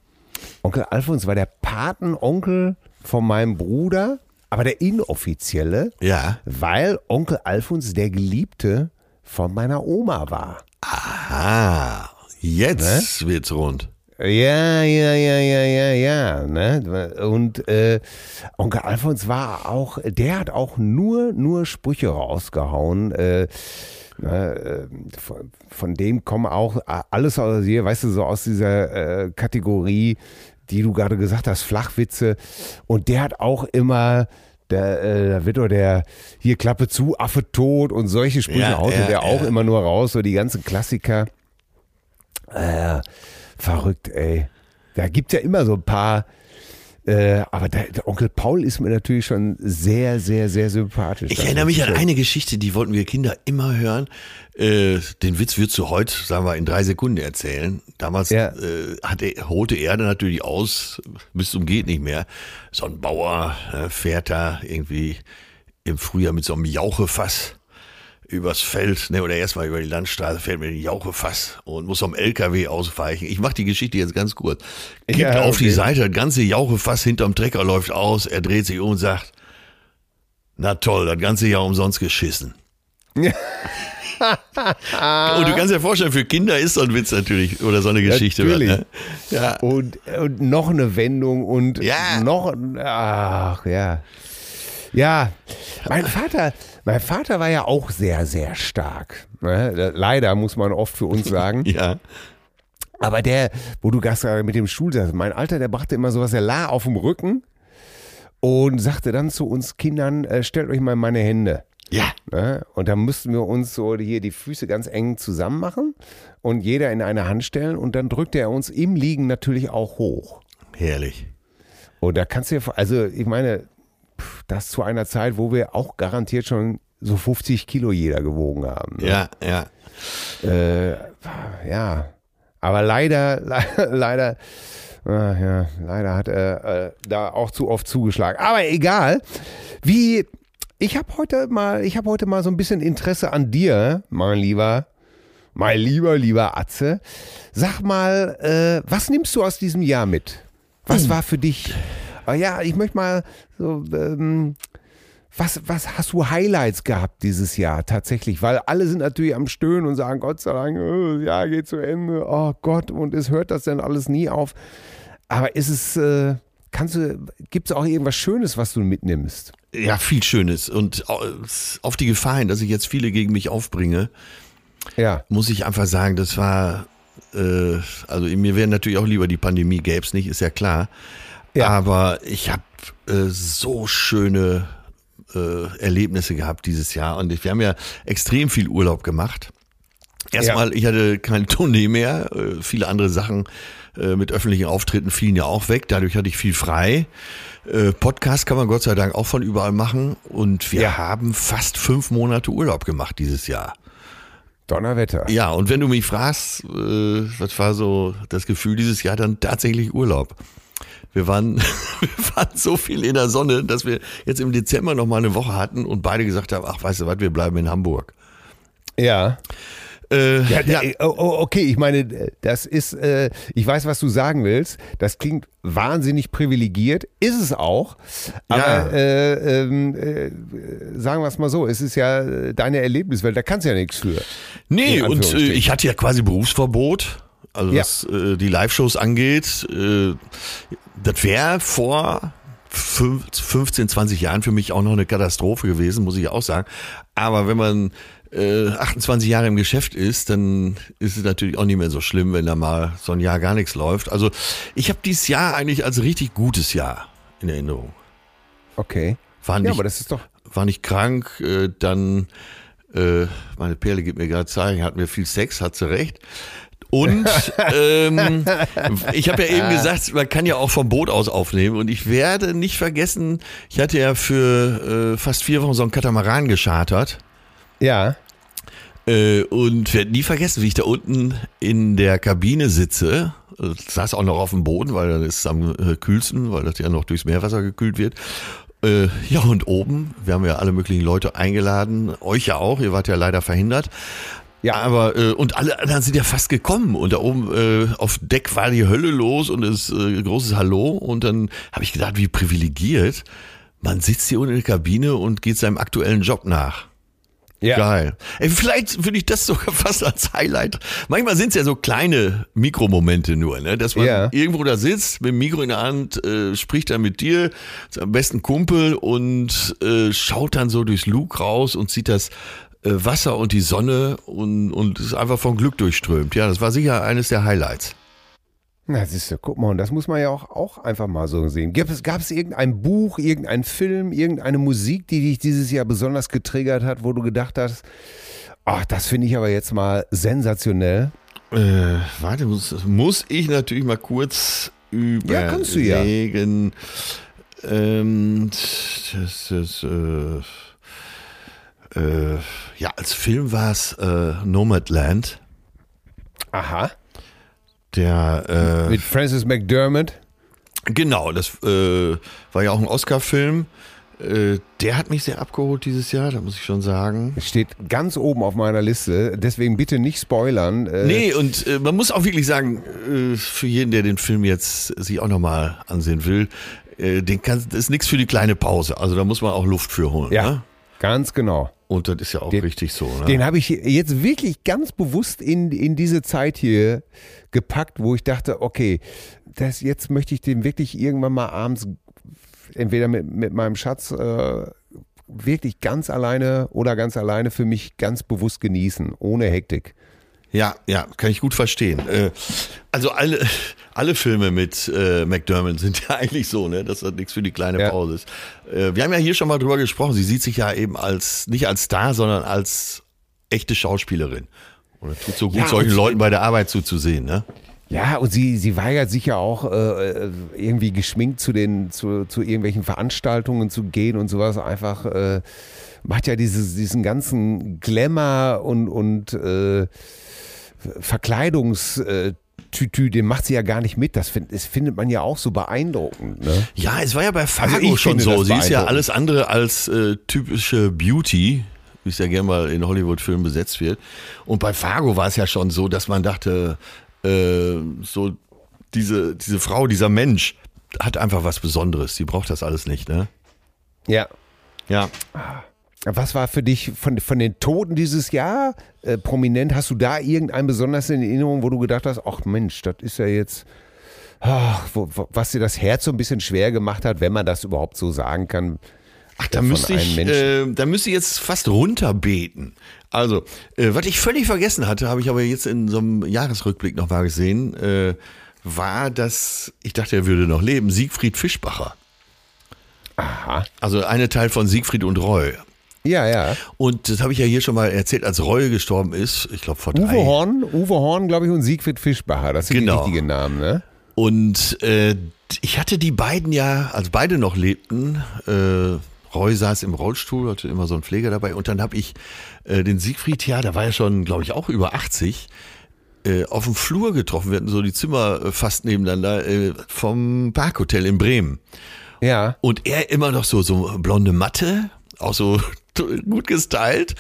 Onkel Alfons war der Patenonkel von meinem Bruder, aber der inoffizielle, Ja. weil Onkel Alfons der Geliebte von meiner Oma war. Ah, jetzt wird's rund. Ja, ja, ja, ja, ja, ja. Ne? Und äh, Onkel Alfons war auch, der hat auch nur, nur Sprüche rausgehauen. Äh, ne, äh, von, von dem kommen auch alles aus hier, weißt du, so aus dieser äh, Kategorie, die du gerade gesagt hast, Flachwitze. Und der hat auch immer. Der, äh, da wird doch der hier Klappe zu, Affe tot und solche Sprüche Ja, haute ja, der auch ja. immer nur raus, so die ganzen Klassiker. Äh, verrückt, ey. Da gibt's ja immer so ein paar. Äh, aber der, der Onkel Paul ist mir natürlich schon sehr, sehr, sehr sympathisch. Ich erinnere mich an eine Geschichte, die wollten wir Kinder immer hören. Äh, den Witz würdest du heute, sagen wir, in drei Sekunden erzählen. Damals Ja. äh, hat er, holte er dann natürlich aus, bis zum geht nicht mehr. So ein Bauer äh, fährt da irgendwie im Frühjahr mit so einem Jauchefass übers Feld, ne, oder erstmal über die Landstraße, fährt mit dem Jauchefass und muss vom LKW ausweichen. Ich mache die Geschichte jetzt ganz kurz. Gibt Ja, auf die okay. Seite, das ganze Jauchefass hinterm Trecker läuft aus, er dreht sich um und sagt, na toll, das ganze Jahr umsonst geschissen. Und du kannst dir vorstellen, für Kinder ist so ein Witz natürlich oder so eine Geschichte. Natürlich. Ne? Ja. Und, und noch eine Wendung und Ja. noch, ach ja. Ja, mein Vater, mein Vater war ja auch sehr, sehr stark. Ne? Leider muss man oft für uns sagen. ja. Aber der, wo du gerade mit dem Stuhl sagst, mein Alter, der brachte immer sowas, er lag auf dem Rücken und sagte dann zu uns Kindern, äh, stellt euch mal meine Hände. Ja. Ne? Und dann mussten wir uns so hier die Füße ganz eng zusammen machen und jeder in eine Hand stellen und dann drückte er uns im Liegen natürlich auch hoch. Herrlich. Und da kannst du dir, vor- also ich meine, das zu einer Zeit, wo wir auch garantiert schon so 50 Kilo jeder gewogen haben. ne? Ja, ja. Äh, ja, aber leider, le- leider, ah, ja, leider hat er äh, da auch zu oft zugeschlagen. Aber egal. Wie, ich habe heute mal, ich habe heute mal so ein bisschen Interesse an dir, mein lieber, mein lieber, lieber Atze. Sag mal, äh, was nimmst du aus diesem Jahr mit? Was war für dich? Ah, ja, ich möchte mal so. Ähm, was, was hast du Highlights gehabt dieses Jahr tatsächlich? Weil alle sind natürlich am Stöhnen und sagen, Gott sei Dank, äh, das Jahr geht zu Ende, oh Gott, und es hört das denn alles nie auf. Aber ist es, äh, kannst du, gibt es auch irgendwas Schönes, was du mitnimmst? Ja, viel Schönes. Und auf die Gefahr hin, dass ich jetzt viele gegen mich aufbringe, Ja, muss ich einfach sagen, das war, äh, also mir wäre natürlich auch lieber die Pandemie gäbe es nicht, ist ja klar. Ja. Aber ich habe äh, so schöne äh, Erlebnisse gehabt dieses Jahr und wir haben ja extrem viel Urlaub gemacht. Erstmal, ich hatte keine Tournee mehr, äh, viele andere Sachen äh, mit öffentlichen Auftritten fielen ja auch weg, dadurch hatte ich viel frei. Äh, Podcast kann man Gott sei Dank auch von überall machen und wir Ja. haben fast fünf Monate Urlaub gemacht dieses Jahr. Donnerwetter. Ja, und wenn du mich fragst, äh, was war so das Gefühl dieses Jahr, dann tatsächlich Urlaub. Wir waren, wir waren so viel in der Sonne, dass wir jetzt im Dezember noch mal eine Woche hatten und beide gesagt haben, ach, weißt du was, wir bleiben in Hamburg. Ja. Äh, Ja, ja, äh, oh, oh, okay, ich meine, das ist, äh, ich weiß, was du sagen willst. Das klingt wahnsinnig privilegiert, ist es auch. Aber Ja. äh, ähm, äh, sagen wir es mal so, es ist ja äh, deine Erlebniswelt, da kannst du ja nichts für. nee, und äh, ich hatte ja quasi Berufsverbot, also Ja. was äh, die Live-Shows angeht. Äh, das wäre vor fünf- 15, 20 Jahren für mich auch noch eine Katastrophe gewesen, muss ich auch sagen. Aber wenn man äh, 28 Jahre im Geschäft ist, dann ist es natürlich auch nicht mehr so schlimm, wenn da mal so ein Jahr gar nichts läuft. Also ich habe dieses Jahr eigentlich als richtig gutes Jahr in Erinnerung. Okay. War Ja, nicht, aber das ist doch. war nicht krank, äh, dann äh, meine Perle gibt mir gerade Zeichen, hat mir viel Sex, hat sie recht. Und ähm, ich habe ja eben gesagt, man kann ja auch vom Boot aus aufnehmen. Und ich werde nicht vergessen, ich hatte ja für äh, fast vier Wochen so einen Katamaran geschartert. Ja. Äh, und werde nie vergessen, wie ich da unten in der Kabine sitze. Äh, saß auch noch auf dem Boden, weil dann ist es am äh, kühlsten, weil das ja noch durchs Meerwasser gekühlt wird. Äh, ja, und oben, wir haben ja alle möglichen Leute eingeladen, euch ja auch, ihr wart ja leider verhindert. Ja, aber äh, und alle anderen sind ja fast gekommen und da oben äh, auf Deck war die Hölle los und es äh, großes Hallo und dann habe ich gedacht, wie privilegiert man sitzt hier unten in der Kabine und geht seinem aktuellen Job nach. Ja. Geil. Ey, vielleicht würde ich das sogar fast als Highlight. Manchmal sind es ja so kleine Mikromomente nur, ne? Dass man Ja. irgendwo da sitzt, mit dem Mikro in der Hand, äh, spricht dann mit dir, seinem besten Kumpel und äh, schaut dann so durchs Luke raus und sieht das Wasser und die Sonne und, und ist einfach von Glück durchströmt. Ja, das war sicher eines der Highlights. Na, siehst du, guck mal, und das muss man ja auch, auch einfach mal so sehen. Gab es, gab es irgendein Buch, irgendein Film, irgendeine Musik, die dich dieses Jahr besonders getriggert hat, wo du gedacht hast, ach, das finde ich aber jetzt mal sensationell? Äh, warte, muss, muss ich natürlich mal kurz überlegen. Ja, kannst du ja. Ähm, das ist, äh, äh, ja, als Film war es äh, Nomadland. Aha. Der, äh, Mit Francis McDermott. genau, das äh, war ja auch ein Oscar-Film. Äh, der hat mich sehr abgeholt dieses Jahr, da muss ich schon sagen. Steht ganz oben auf meiner Liste, deswegen bitte nicht spoilern. Äh, Nee, und man muss auch wirklich sagen, für jeden, der den Film jetzt sich auch nochmal ansehen will, den kann, das ist nichts für die kleine Pause. Also da muss man auch Luft für holen. Ja, Ne? ganz genau. Und das ist ja auch Den- richtig so. Ne? Den habe ich jetzt wirklich ganz bewusst in, in diese Zeit hier gepackt, wo ich dachte, okay, das, jetzt möchte ich den wirklich irgendwann mal abends entweder mit, mit meinem Schatz äh, wirklich ganz alleine oder ganz alleine für mich ganz bewusst genießen, ohne Hektik. Ja, ja, kann ich gut verstehen. Äh, also alle, alle Filme mit äh, McDermott sind ja eigentlich so, ne, dass das nichts für die kleine Ja. Pause ist. Äh, wir haben ja hier schon mal drüber gesprochen. Sie sieht sich ja eben als nicht als Star, sondern als echte Schauspielerin. Und es tut so gut, Ja, solchen Leuten bei der Arbeit zuzusehen, ne? Ja, und sie, sie weigert sich ja auch äh, irgendwie geschminkt zu den zu, zu irgendwelchen Veranstaltungen zu gehen und sowas. Einfach äh, macht ja dieses, diesen ganzen Glamour und, und äh, Verkleidungstütü, den macht sie ja gar nicht mit. Das, find, das findet man ja auch so beeindruckend. Ne? Ja, es war ja bei Fargo ich schon so. Sie ist ja alles andere als äh, typische Beauty, wie es ja gerne mal in Hollywood-Filmen besetzt wird. Und bei Fargo war es ja schon so, dass man dachte, äh, so diese, diese Frau, dieser Mensch hat einfach was Besonderes. Die braucht das alles nicht, ne? Ja. Ja. Was war für dich von, von den Toten dieses Jahr äh, prominent? Hast du da irgendeinen besonders in Erinnerung, wo du gedacht hast, ach Mensch, das ist ja jetzt, ach, wo, wo, was dir das Herz so ein bisschen schwer gemacht hat, wenn man das überhaupt so sagen kann? Ach, da von müsste ich, äh, da müsste ich jetzt fast runterbeten. Also, äh, was ich völlig vergessen hatte, habe ich aber jetzt in so einem Jahresrückblick noch mal gesehen, äh, war, dass ich dachte, er würde noch leben. Siegfried Fischbacher. Aha. Also eine Teil von Siegfried und Roy. Ja, ja. Und das habe ich ja hier schon mal erzählt, als Roy gestorben ist. Ich glaube vor drei Uwe Horn, Uwe Horn, glaube ich, und Siegfried Fischbacher, das sind Genau. die richtigen Namen, ne? Und äh, ich hatte die beiden ja, als beide noch lebten, äh, Roy saß im Rollstuhl, hatte immer so einen Pfleger dabei. Und dann habe ich äh, den Siegfried, ja, da war er schon, glaube ich, auch über 80, äh, auf dem Flur getroffen. Wir hatten so die Zimmer äh, fast nebeneinander äh, vom Parkhotel in Bremen. Ja. Und er immer noch so, so blonde Matte, auch so gut gestylt,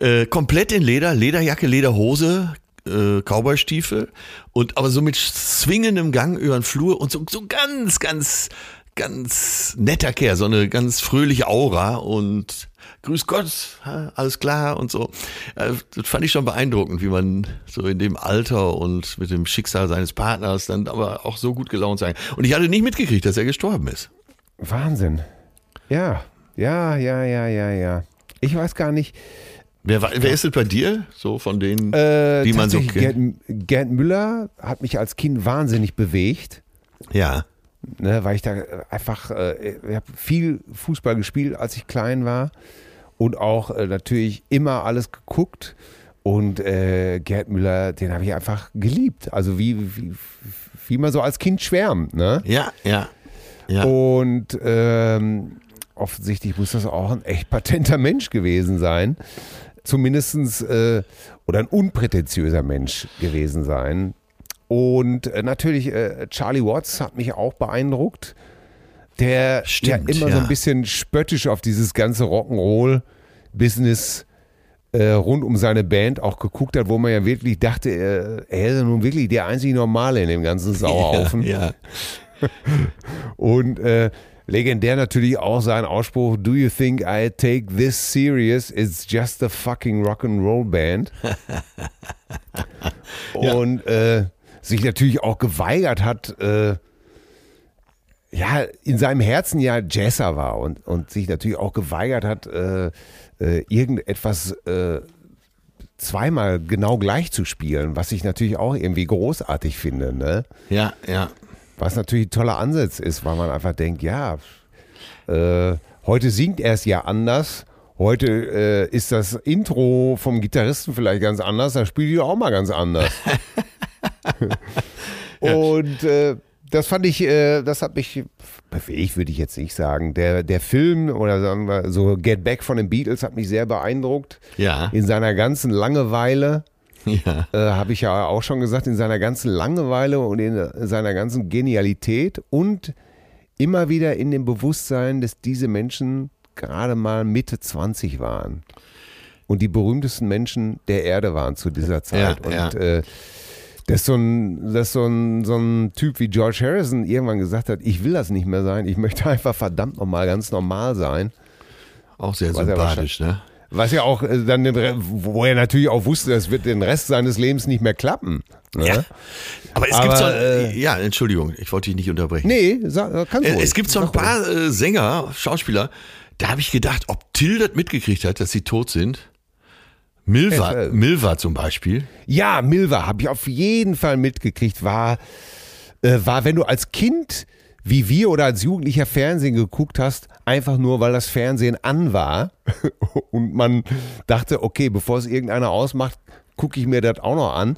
äh, komplett in Leder, Lederjacke, Lederhose, äh, Cowboystiefel und aber so mit zwingendem Gang über den Flur und so, so ganz, ganz, ganz netter Kerl, so eine ganz fröhliche Aura und Grüß Gott, alles klar und so. Äh, Das fand ich schon beeindruckend, wie man so in dem Alter und mit dem Schicksal seines Partners dann aber auch so gut gelaunt sein. Und ich hatte nicht mitgekriegt, dass er gestorben ist. Wahnsinn. Ja, ja, ja, ja, ja, ja. Ich weiß gar nicht. Wer, wer ist es bei dir? So von denen, Äh, die man so kennt? Gerd, Gerd Müller hat mich als Kind wahnsinnig bewegt. Ja. ne, weil ich da einfach, äh, ich habe viel Fußball gespielt, als ich klein war und auch äh, natürlich immer alles geguckt. Und äh, Gerd Müller, den habe ich einfach geliebt. Also wie, wie, wie man so als Kind schwärmt. Ne? Ja, ja. Ja. Und ähm, offensichtlich muss das auch ein echt patenter Mensch gewesen sein. Zumindestens äh, oder ein unprätentiöser Mensch gewesen sein. Und äh, natürlich, äh, Charlie Watts hat mich auch beeindruckt, der Stimmt, ja immer so ja. ein bisschen spöttisch auf dieses ganze Rock'n'Roll-Business äh, rund um seine Band auch geguckt hat, wo man ja wirklich dachte, äh, er ist nun wirklich der einzige Normale in dem ganzen Sauerhaufen. Ja, ja. Und äh, Legendär natürlich auch sein Ausspruch, Do you think I take this serious? It's just a fucking Rock'n'Roll Band. Und äh, sich natürlich auch geweigert hat, äh, ja, in seinem Herzen ja Jazzer war und, und sich natürlich auch geweigert hat, äh, äh, irgendetwas äh, zweimal genau gleich zu spielen, was ich natürlich auch irgendwie großartig finde. Ne? Ja, ja. Was natürlich ein toller Ansatz ist, weil man einfach denkt, ja, äh, heute singt er es ja anders. Heute äh, ist das Intro vom Gitarristen vielleicht ganz anders, da spielt er auch mal ganz anders. Und äh, das fand ich, äh, das hat mich bewegt, würde ich jetzt nicht sagen. Der, der Film oder sagen wir so Get Back von den Beatles hat mich sehr beeindruckt. Ja. In seiner ganzen Langeweile. Ja. Äh, Habe ich ja auch schon gesagt, in seiner ganzen Langeweile und in seiner ganzen Genialität und immer wieder in dem Bewusstsein, dass diese Menschen gerade mal Mitte 20 waren und die berühmtesten Menschen der Erde waren zu dieser Zeit. Ja, ja. und äh, dass so ein, dass so ein, so ein Typ wie George Harrison irgendwann gesagt hat, ich will das nicht mehr sein, ich möchte einfach verdammt nochmal ganz normal sein. Auch sehr sympathisch, ne? Was ja auch äh, dann, wo er natürlich auch wusste, das wird den Rest seines Lebens nicht mehr klappen. Ne? Ja. Aber es Aber, gibt so, äh, ja, Entschuldigung, ich wollte dich nicht unterbrechen. Nee, sag, kannst Äh, du. Es gibt so ein paar äh, Sänger, Schauspieler, da habe ich gedacht, ob Till das mitgekriegt hat, dass sie tot sind. Milva, Äh, äh. Milva zum Beispiel. Ja, Milva habe ich auf jeden Fall mitgekriegt. War, äh, war, wenn du als Kind wie wir oder als Jugendlicher Fernsehen geguckt hast, einfach nur, weil das Fernsehen an war und man dachte, okay, bevor es irgendeiner ausmacht, gucke ich mir das auch noch an.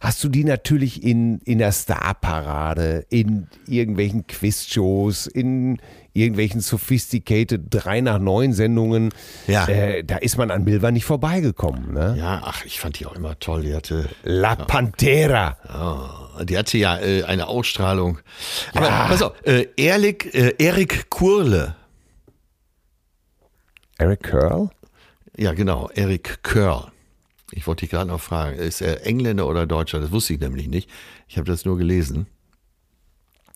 Hast du die natürlich in, in der Starparade, in irgendwelchen Quizshows, in irgendwelchen sophisticated 3 nach 9 Sendungen. Ja. Äh, da ist man an Milva nicht vorbeigekommen. Ne? Ja, ach, ich fand die auch immer toll. Die hatte, La Pantera. oh, die hatte ja äh, eine Ausstrahlung. Aber pass auf, äh, Erik, äh, Erik Kurle. Eric Curl? Ja, genau, Erik Curl. Ich wollte dich gerade noch fragen, ist er Engländer oder Deutscher? Das wusste ich nämlich nicht. Ich habe das nur gelesen.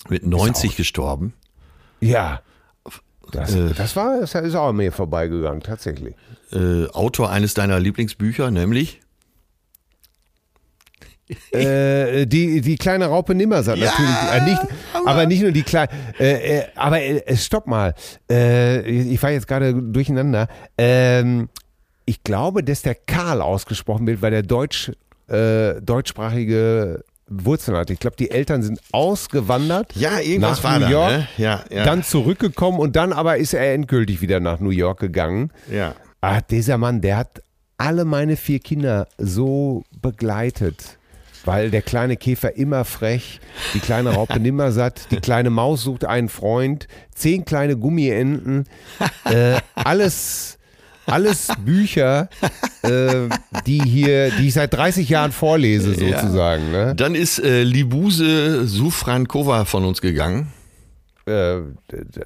Mit 90 gestorben. Ja. Das, Äh. das war, das ist auch an mir vorbeigegangen, tatsächlich. Äh, Autor eines deiner Lieblingsbücher, nämlich? Äh, die, die kleine Raupe Nimmersatt Ja, natürlich. Äh, nicht, aber, nicht nur die kleine. Äh, äh, aber äh, stopp mal. Äh, ich war jetzt gerade durcheinander. Ähm, ich glaube, dass der Karl ausgesprochen wird, weil der Deutsch, deutschsprachige Wurzeln hat. Ich glaube, die Eltern sind ausgewandert. Ja, irgendwas nach New da, York, ne? Ja, ja. Dann zurückgekommen und dann aber ist er endgültig wieder nach New York gegangen. Ja. Ah, dieser Mann, der hat alle meine vier Kinder so begleitet. Weil der kleine Käfer immer frech, die kleine Raupe nimmer satt, die kleine Maus sucht einen Freund, zehn kleine Gummienten, äh, alles, alles Bücher, äh, die hier, die ich seit 30 Jahren vorlese sozusagen. Ne? Dann ist äh, Libuse Sufrankova von uns gegangen. Äh,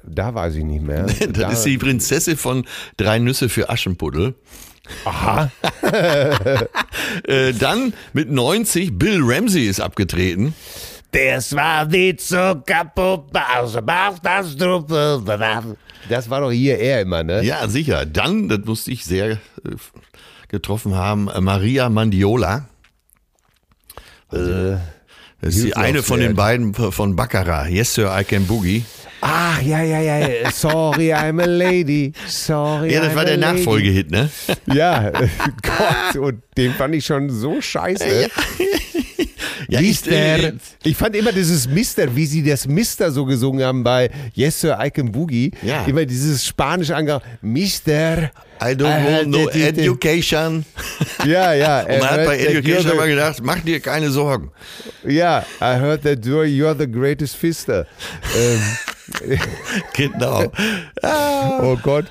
da weiß ich nicht mehr. Das Da- ist die Prinzessin von Drei Nüsse für Aschenputtel. Aha. Äh, dann mit 90 Bill Ramsey ist abgetreten. Das war die Zuckerpuppe aus dem Bauch, das Truppe. Das war doch hier er immer, ne? Ja, sicher. Dann, das musste ich sehr äh, getroffen haben, Maria Mandiola. Äh, Das ist die eine von den beiden von Baccarat. Yes, Sir, I Can Boogie. Ach, ja, ja, ja. Sorry, I'm a lady. Sorry. Ja, das I'm war der. Nachfolgehit, ne? Ja, Gott, und den fand ich schon so scheiße. Ja, ich, äh, Mister. Ich fand immer dieses Mister, wie sie das Mister so gesungen haben bei Yes Sir I Can Boogie. Ja. Immer dieses spanisch ange Mister. I don't want no education. Ja, ja. Und man hat bei Education immer gedacht, mach dir keine Sorgen. Ja, I heard that you're, you're the greatest fister. ähm, Genau. oh Gott.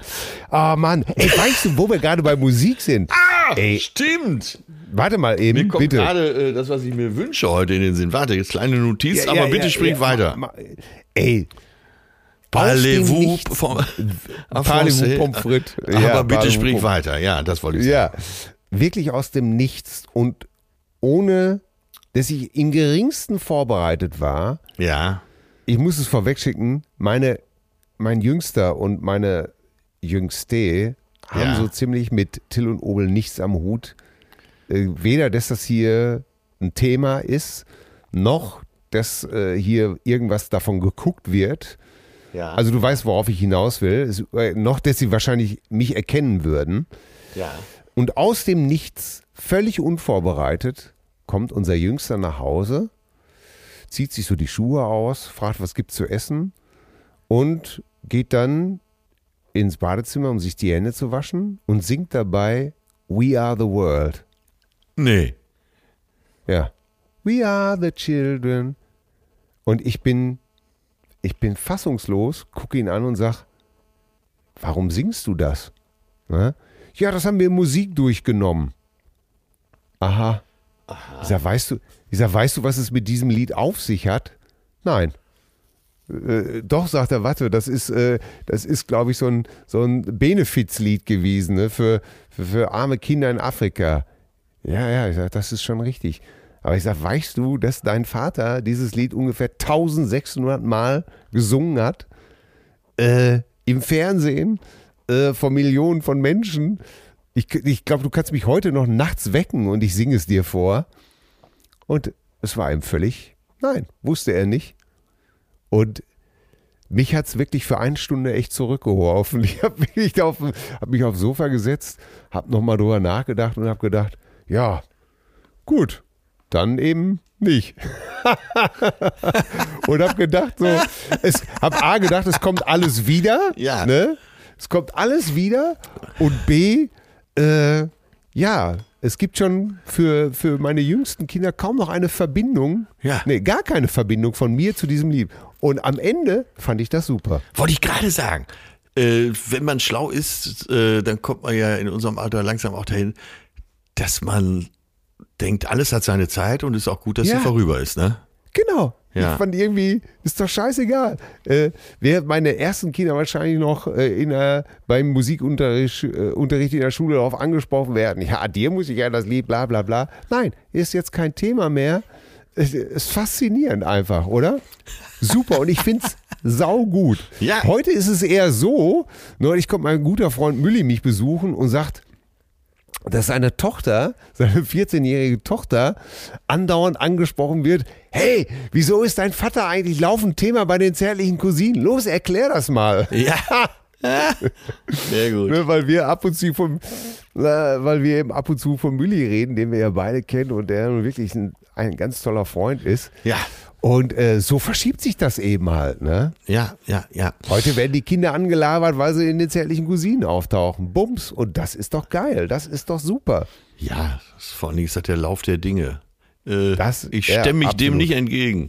Ah, Mann. Ey, weißt du, wo wir gerade bei Musik sind? Ey, Stimmt. Warte mal eben, Mir kommt bitte. gerade äh, das, was ich mir wünsche heute in den Sinn. Warte, jetzt kleine Notiz, Ja, aber ja, bitte ja, spring ja, weiter. ma- ma- Ey. Parlez-vous français. Pommes frites. Aber bitte Pommes- weiter. Ja, das wollte ich sagen. Ja, wirklich aus dem Nichts und ohne, dass ich im geringsten vorbereitet war. Ja. Ich muss es vorwegschicken, meine mein Jüngster und meine Jüngste haben so ziemlich mit Till und Obel nichts am Hut. Äh, weder, dass das hier ein Thema ist, noch, dass äh, hier irgendwas davon geguckt wird. Ja. Also du weißt, worauf ich hinaus will. Es, äh, noch, dass sie wahrscheinlich mich erkennen würden. ja. Und aus dem Nichts, völlig unvorbereitet, kommt unser Jüngster nach Hause, zieht sich so die Schuhe aus, fragt, was gibt's zu essen und geht dann ins Badezimmer, um sich die Hände zu waschen und singt dabei We Are the World. Nee. Ja. We are the children. Und ich bin, ich bin fassungslos, gucke ihn an und sag, warum singst du das? Ne? Ja, das haben wir in Musik durchgenommen. Aha. Ich sag, weißt du, ich sag, weißt du, was es mit diesem Lied auf sich hat? Nein. Äh, doch, sagt er, warte, das ist, äh, das ist, glaube ich, so ein, so ein Benefizlied gewesen, ne, für, für, für arme Kinder in Afrika. Ja, ja, ich sag, das ist schon richtig. Aber ich sag, weißt du, dass dein Vater dieses Lied ungefähr 1600 Mal gesungen hat? Äh, Im Fernsehen, äh, vor Millionen von Menschen. Ich, ich glaube, du kannst mich heute noch nachts wecken und ich singe es dir vor. Und es war ihm völlig, nein, wusste er nicht. Und mich hat es wirklich für eine Stunde echt zurückgeworfen. Ich habe mich, hab mich aufs Sofa gesetzt, habe nochmal drüber nachgedacht und habe gedacht, ja, gut, dann eben nicht. und habe gedacht, so, es habe A gedacht, es kommt alles wieder. Ja. Ne? Es kommt alles wieder. Und B, äh, ja, es gibt schon für, für meine jüngsten Kinder kaum noch eine Verbindung. Ja. Nee, gar keine Verbindung von mir zu diesem Lied. Und am Ende fand ich das super. Wollte ich gerade sagen. Äh, wenn man schlau ist, äh, dann kommt man ja in unserem Alter langsam auch dahin, dass man denkt, alles hat seine Zeit und ist auch gut, dass Ja. sie vorüber ist, ne? Genau. Ja. Ich fand irgendwie, ist doch scheißegal. Äh, während meine ersten Kinder wahrscheinlich noch äh, in der, beim Musikunterricht äh, Unterricht in der Schule darauf angesprochen werden. Ja, dir muss ich ja das Lied, bla bla bla. Nein, ist jetzt kein Thema mehr. Es ist faszinierend einfach, oder? Super. Und ich finde es saugut. Ja. Heute ist es eher so, neulich kommt mein guter Freund Mülli mich besuchen und sagt, dass seine Tochter, seine 14-jährige Tochter, andauernd angesprochen wird, hey, wieso ist dein Vater eigentlich laufend Thema bei den zärtlichen Cousinen? Los, erklär das mal. Ja. Sehr gut. Ne, weil wir ab und zu vom, äh, weil wir eben ab und zu von Mülli reden, den wir ja beide kennen und der nun wirklich ein, ein ganz toller Freund ist. Ja. Und äh, so verschiebt sich das eben halt, ne? Ja, ja, ja. Heute werden die Kinder angelabert, weil sie in den zärtlichen Cousinen auftauchen. Bums. Und das ist doch geil. Das ist doch super. Ja, vor allen Dingen ist das der Lauf der Dinge. Äh, Das- ich ja, stemme mich dem absolut. nicht entgegen.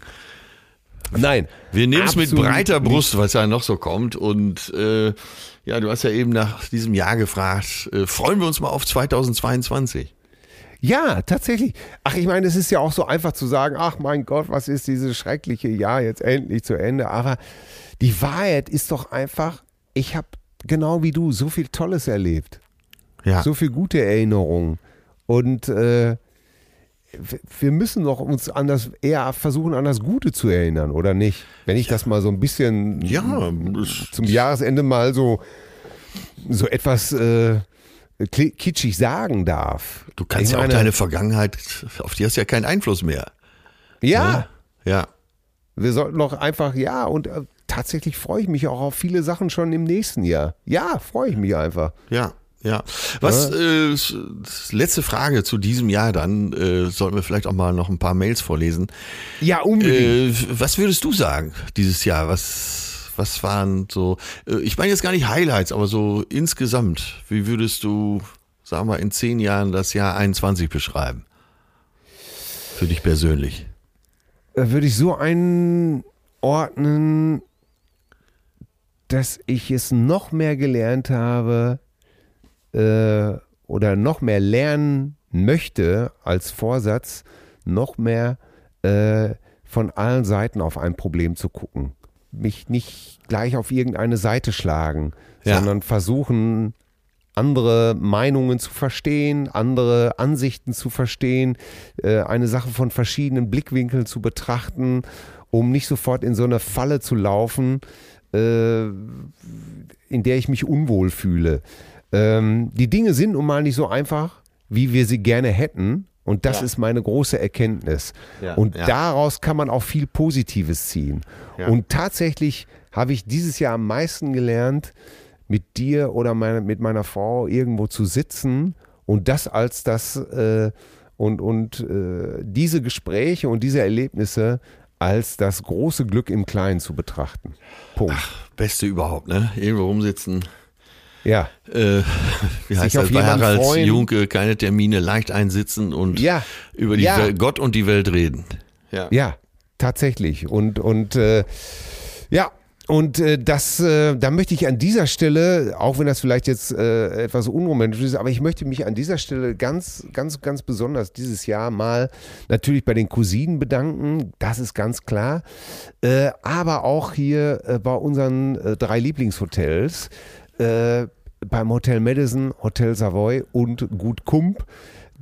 Nein. Wir nehmen es mit breiter. Brust, was ja noch so kommt. Und äh, ja, du hast ja eben nach diesem Jahr gefragt, äh, freuen wir uns mal auf 2022. Ja, tatsächlich. Ach, ich meine, es ist ja auch so einfach zu sagen, ach mein Gott, was ist dieses schreckliche Jahr jetzt endlich zu Ende. Aber die Wahrheit ist doch einfach, ich habe genau wie du so viel Tolles erlebt. Ja. So viel gute Erinnerungen. Und äh, wir müssen doch uns an das, eher versuchen, an das Gute zu erinnern, oder nicht? Wenn ich das mal so ein bisschen ja, zum Jahresende mal so, so etwas äh, kitschig sagen darf. du kannst Ich ja auch deine Vergangenheit, auf die hast du ja keinen Einfluss mehr. Ja, Ja. wir sollten doch einfach, ja, und äh, tatsächlich freue ich mich auch auf viele Sachen schon im nächsten Jahr. Ja, freue ich mich einfach. Ja, ja. Was, äh, letzte Frage zu diesem Jahr dann, äh, sollten wir vielleicht auch mal noch ein paar Mails vorlesen. Ja, unbedingt. Äh, was würdest du sagen dieses Jahr? Was, was waren so, äh, ich meine jetzt gar nicht Highlights, aber so insgesamt, wie würdest du, sagen wir, in zehn Jahren das Jahr 21 beschreiben? Für dich persönlich. Äh, Würde ich so einordnen, dass ich es noch mehr gelernt habe äh, oder noch mehr lernen möchte als Vorsatz, noch mehr äh, von allen Seiten auf ein Problem zu gucken. Mich nicht gleich auf irgendeine Seite schlagen, Ja. sondern versuchen, andere Meinungen zu verstehen, andere Ansichten zu verstehen, äh, eine Sache von verschiedenen Blickwinkeln zu betrachten, um nicht sofort in so eine Falle zu laufen, äh, in der ich mich unwohl fühle. Ähm, die Dinge sind nun mal nicht so einfach, wie wir sie gerne hätten. Und das Ja. ist meine große Erkenntnis. Ja, und ja. daraus kann man auch viel Positives ziehen. Und tatsächlich habe ich dieses Jahr am meisten gelernt, mit dir oder meine, mit meiner Frau irgendwo zu sitzen und das als das äh, und, und äh, diese Gespräche und diese Erlebnisse als das große Glück im Kleinen zu betrachten. Punkt. Beste überhaupt, ne? Irgendwo rumsitzen. Ja. Äh, wie heißt auf das bei Harald freuen. Junke? Keine Termine, leicht einsitzen und Ja. über die Ja. Welt, Gott und die Welt reden. Ja. Ja, tatsächlich. Und, und äh, ja, und äh, das, äh, da möchte ich an dieser Stelle, auch wenn das vielleicht jetzt äh, etwas unromantisch ist, aber ich möchte mich an dieser Stelle ganz, ganz, ganz besonders dieses Jahr mal natürlich bei den Cousinen bedanken, das ist ganz klar, äh, aber auch hier äh, bei unseren äh, drei Lieblingshotels, äh, beim Hotel Madison, Hotel Savoy und Gut Kump.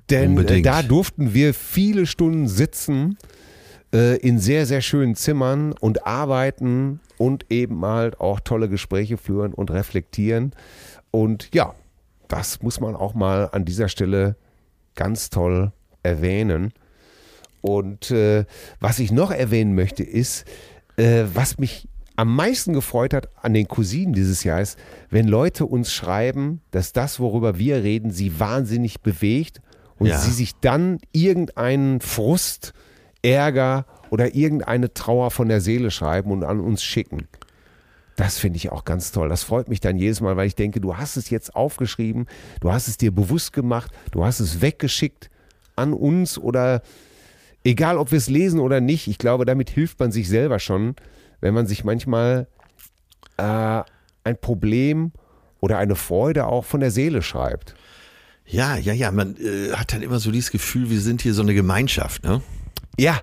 Denn äh, Unbedingt. da durften wir viele Stunden sitzen äh, in sehr, sehr schönen Zimmern und arbeiten und eben halt auch tolle Gespräche führen und reflektieren. Und ja, das muss man auch mal an dieser Stelle ganz toll erwähnen. Und äh, was ich noch erwähnen möchte, ist, äh, was mich am meisten gefreut hat an den Cousinen dieses Jahr ist, wenn Leute uns schreiben, dass das, worüber wir reden, sie wahnsinnig bewegt und Ja. sie sich dann irgendeinen Frust, Ärger oder irgendeine Trauer von der Seele schreiben und an uns schicken. Das finde ich auch ganz toll. Das freut mich dann jedes Mal, weil ich denke, du hast es jetzt aufgeschrieben, du hast es dir bewusst gemacht, du hast es weggeschickt an uns oder egal, ob wir es lesen oder nicht. Ich glaube, damit hilft man sich selber schon, wenn man sich manchmal äh, ein Problem oder eine Freude auch von der Seele schreibt. Ja, ja, ja. Man äh, hat dann immer so dieses Gefühl, wir sind hier so eine Gemeinschaft, ne? Ja,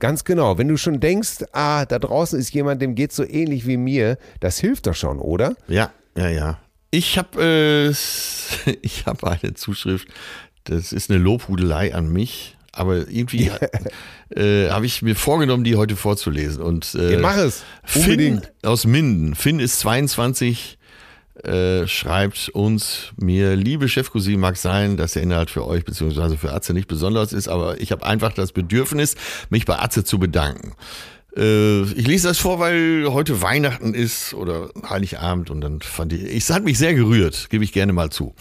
ganz genau. Wenn du schon denkst, ah, da draußen ist jemand, dem geht so ähnlich wie mir, das hilft doch schon, oder? Ja, ja, ja. Ich habe äh, ich habe eine Zuschrift, das ist eine Lobhudelei an mich, aber irgendwie äh, habe ich mir vorgenommen, die heute vorzulesen. Und äh, Ja, mach es. Finn Unbedingt. aus Minden. Finn ist 22, äh, schreibt uns, mir, liebe Chefcousine, mag sein, dass der Inhalt für euch beziehungsweise für Atze nicht besonders ist, aber ich habe einfach das Bedürfnis, mich bei Atze zu bedanken. Äh, ich lese das vor, weil heute Weihnachten ist oder Heiligabend und dann fand ich, es hat mich sehr gerührt, gebe ich gerne mal zu.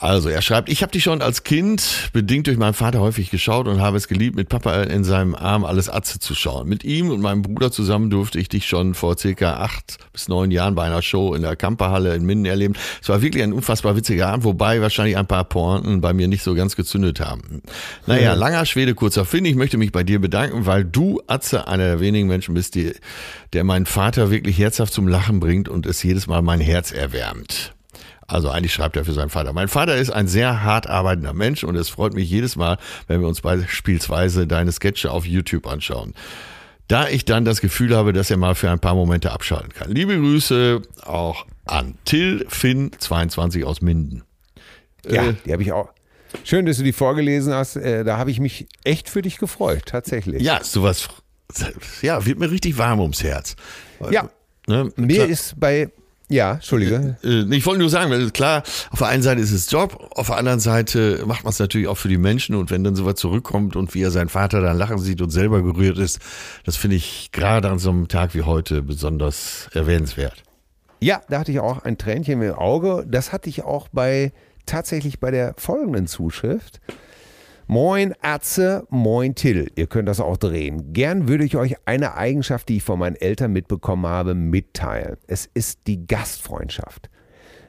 Also, er schreibt, ich habe dich schon als Kind, bedingt durch meinen Vater, häufig geschaut und habe es geliebt, mit Papa in seinem Arm alles Atze zu schauen. Mit ihm und meinem Bruder zusammen durfte ich dich schon vor circa acht bis neun Jahren bei einer Show in der Kamperhalle in Minden erleben. Es war wirklich ein unfassbar witziger Abend, wobei wahrscheinlich ein paar Pointen bei mir nicht so ganz gezündet haben. Naja, langer Schwede, kurzer Finn. Ich möchte mich bei dir bedanken, weil du, Atze, einer der wenigen Menschen bist, die, der meinen Vater wirklich herzhaft zum Lachen bringt und es jedes Mal mein Herz erwärmt. Also eigentlich schreibt er für seinen Vater. Mein Vater ist ein sehr hart arbeitender Mensch und es freut mich jedes Mal, wenn wir uns beispielsweise deine Sketche auf YouTube anschauen. Da ich dann das Gefühl habe, dass er mal für ein paar Momente abschalten kann. Liebe Grüße auch an Till Finn 22 aus Minden. Ja, Äh, die habe ich auch. Schön, dass du die vorgelesen hast. Äh, da habe ich mich echt für dich gefreut, tatsächlich. Ja, sowas, ja, wird mir richtig warm ums Herz. Ja. Ne, Mir klar- ist bei. Ja, Entschuldige. Äh, ich wollte nur sagen, klar, auf der einen Seite ist es Job, auf der anderen Seite macht man es natürlich auch für die Menschen und wenn dann sowas zurückkommt und wie er seinen Vater dann lachen sieht und selber gerührt ist, das finde ich gerade an so einem Tag wie heute besonders erwähnenswert. Ja, da hatte ich auch ein Tränchen im Auge. Das hatte ich auch bei tatsächlich bei der folgenden Zuschrift. Moin Atze, moin Till. Ihr könnt das auch drehen. Gern würde ich euch eine Eigenschaft, die ich von meinen Eltern mitbekommen habe, mitteilen. Es ist die Gastfreundschaft.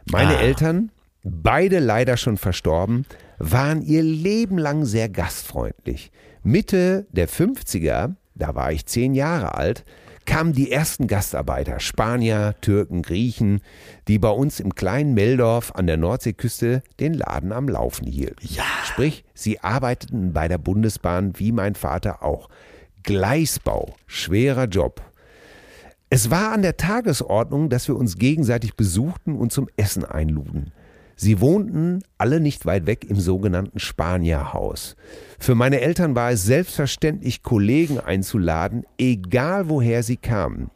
Meine Ah. Eltern, beide leider schon verstorben, waren ihr Leben lang sehr gastfreundlich. Mitte der 50er, da war ich zehn Jahre alt, kamen die ersten Gastarbeiter, Spanier, Türken, Griechen, die bei uns im kleinen Meldorf an der Nordseeküste den Laden am Laufen hielten. Ja. Sprich, sie arbeiteten bei der Bundesbahn wie mein Vater auch. Gleisbau, schwerer Job. Es war an der Tagesordnung, dass wir uns gegenseitig besuchten und zum Essen einluden. Sie wohnten alle nicht weit weg im sogenannten Spanierhaus. Für meine Eltern war es selbstverständlich, Kollegen einzuladen, egal woher sie kamen.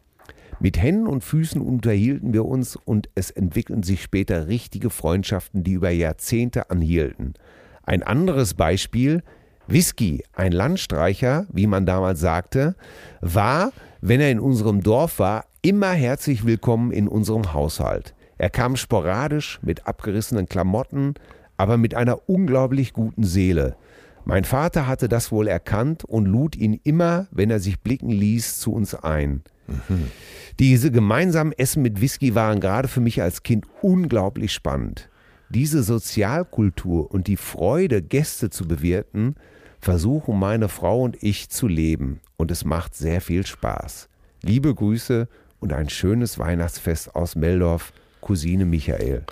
Mit Händen und Füßen unterhielten wir uns und es entwickelten sich später richtige Freundschaften, die über Jahrzehnte anhielten. Ein anderes Beispiel, Whisky, ein Landstreicher, wie man damals sagte, war, wenn er in unserem Dorf war, immer herzlich willkommen in unserem Haushalt. Er kam sporadisch mit abgerissenen Klamotten, aber mit einer unglaublich guten Seele. Mein Vater hatte das wohl erkannt und lud ihn immer, wenn er sich blicken ließ, zu uns ein. Mhm. Diese gemeinsamen Essen mit Whisky waren gerade für mich als Kind unglaublich spannend. Diese Sozialkultur und die Freude, Gäste zu bewirten, versuchen meine Frau und ich zu leben und es macht sehr viel Spaß. Liebe Grüße und ein schönes Weihnachtsfest aus Meldorf, Cousine Michael.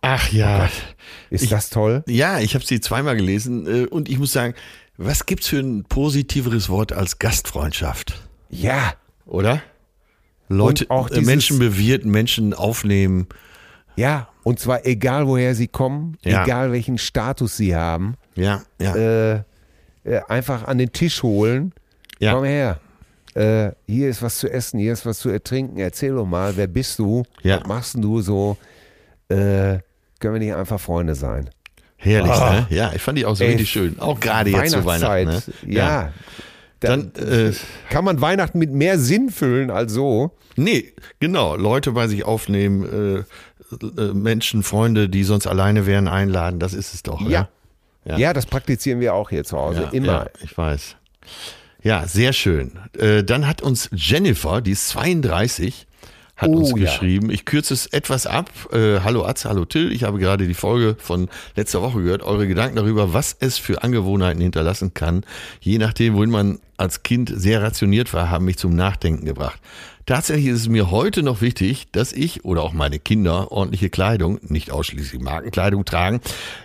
Ach ja. Oh ist ich, das toll? Ja, ich habe sie zweimal gelesen äh, und ich muss sagen, was gibt's für ein positiveres Wort als Gastfreundschaft? Ja. Oder? Leute, auch äh, Menschen bewirten, Menschen aufnehmen. Ja, und zwar egal woher sie kommen, ja. egal welchen Status sie haben. Ja, ja. Äh, äh, einfach an den Tisch holen. Ja. Komm her. Äh, hier ist was zu essen, hier ist was zu ertrinken. Erzähl doch mal, wer bist du? Ja. Was machst du so? Äh, können wir nicht einfach Freunde sein? Herrlich, oh. ne? Ja, ich fand die auch so Ey, richtig schön. Auch gerade jetzt zu Weihnachten. Ne? Ja. ja. Dann, Dann äh, kann man Weihnachten mit mehr Sinn füllen als so. Nee, genau. Leute bei sich aufnehmen, äh, äh, Menschen, Freunde, die sonst alleine wären, einladen. Das ist es doch. Ja. ja. Ja. ja, das praktizieren wir auch hier zu Hause, immer. Ich weiß. Ja, sehr schön. Äh, dann hat uns Jennifer, die ist 32, hat oh, uns geschrieben. Ja. Ich kürze es etwas ab. Äh, hallo Atze, hallo Till. Ich habe gerade die Folge von letzter Woche gehört. Eure Gedanken darüber, was es für Angewohnheiten hinterlassen kann, je nachdem, wohin man als Kind sehr rationiert war, haben mich zum Nachdenken gebracht. Tatsächlich ist es mir heute noch wichtig, dass ich oder auch meine Kinder ordentliche Kleidung, nicht ausschließlich Markenkleidung tragen,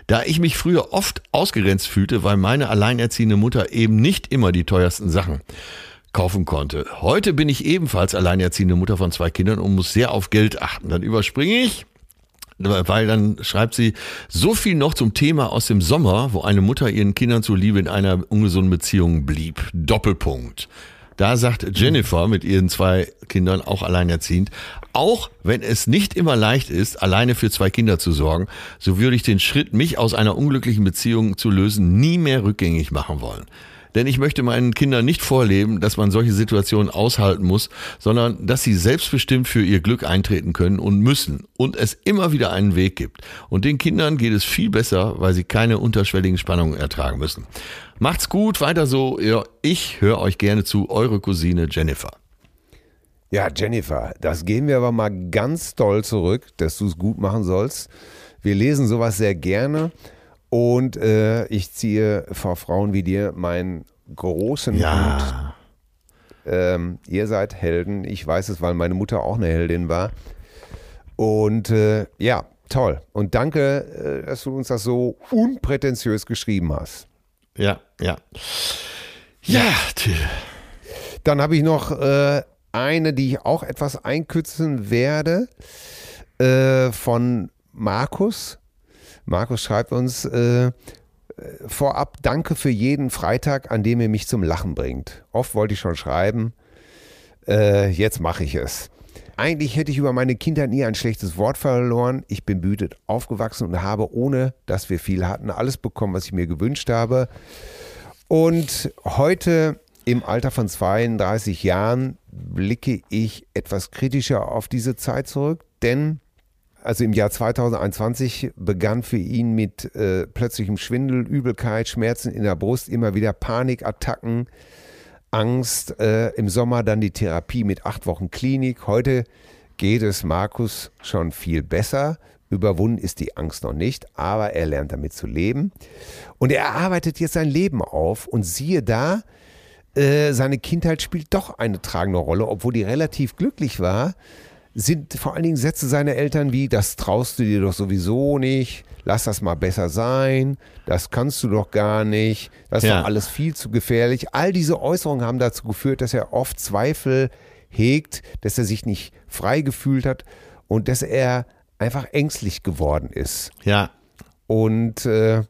da ich mich früher oft ausgegrenzt fühlte, weil meine alleinerziehende Mutter eben nicht immer die teuersten Sachen kaufen konnte. Heute bin ich ebenfalls alleinerziehende Mutter von zwei Kindern und muss sehr auf Geld achten. Dann überspringe ich weil dann schreibt sie so viel noch zum Thema aus dem Sommer, wo eine Mutter ihren Kindern zuliebe in einer ungesunden Beziehung blieb. Doppelpunkt. Da sagt Jennifer mit ihren zwei Kindern, auch alleinerziehend, auch wenn es nicht immer leicht ist, alleine für zwei Kinder zu sorgen, so würde ich den Schritt, mich aus einer unglücklichen Beziehung zu lösen, nie mehr rückgängig machen wollen. Denn ich möchte meinen Kindern nicht vorleben, dass man solche Situationen aushalten muss, sondern dass sie selbstbestimmt für ihr Glück eintreten können und müssen und es immer wieder einen Weg gibt. Und den Kindern geht es viel besser, weil sie keine unterschwelligen Spannungen ertragen müssen. Macht's gut, weiter so. Ich höre euch gerne zu, eure Cousine Jennifer. Ja, Jennifer, das gehen wir aber mal ganz doll zurück, dass du es gut machen sollst. Wir lesen sowas sehr gerne. Und äh, ich ziehe vor Frauen wie dir meinen großen ja. Hut. Ähm, ihr seid Helden. Ich weiß es, weil meine Mutter auch eine Heldin war. Und äh, ja, toll. Und danke, äh, dass du uns das so unprätentiös geschrieben hast. Ja, ja. Ja, Till. Dann habe ich noch äh, eine, die ich auch etwas einkürzen werde, äh, von Markus. Markus schreibt uns äh, vorab Danke für jeden Freitag, an dem ihr mich zum Lachen bringt. Oft wollte ich schon schreiben, äh, jetzt mache ich es. Eigentlich hätte ich über meine Kindheit nie ein schlechtes Wort verloren. Ich bin behütet aufgewachsen und habe, ohne dass wir viel hatten, alles bekommen, was ich mir gewünscht habe. Und heute im Alter von 32 Jahren blicke ich etwas kritischer auf diese Zeit zurück, denn also im Jahr 2021 begann für ihn mit äh, plötzlichem Schwindel, Übelkeit, Schmerzen in der Brust, immer wieder Panikattacken, Angst. Äh, Im Sommer dann die Therapie mit acht Wochen Klinik. Heute geht es Markus schon viel besser. Überwunden ist die Angst noch nicht, aber er lernt damit zu leben. Und er arbeitet jetzt sein Leben auf und siehe da, äh, seine Kindheit spielt doch eine tragende Rolle, obwohl die relativ glücklich war sind vor allen Dingen Sätze seiner Eltern wie, das traust du dir doch sowieso nicht, lass das mal besser sein, das kannst du doch gar nicht, das ist ja. doch alles viel zu gefährlich. All diese Äußerungen haben dazu geführt, dass er oft Zweifel hegt, dass er sich nicht frei gefühlt hat und dass er einfach ängstlich geworden ist. Ja. Und äh,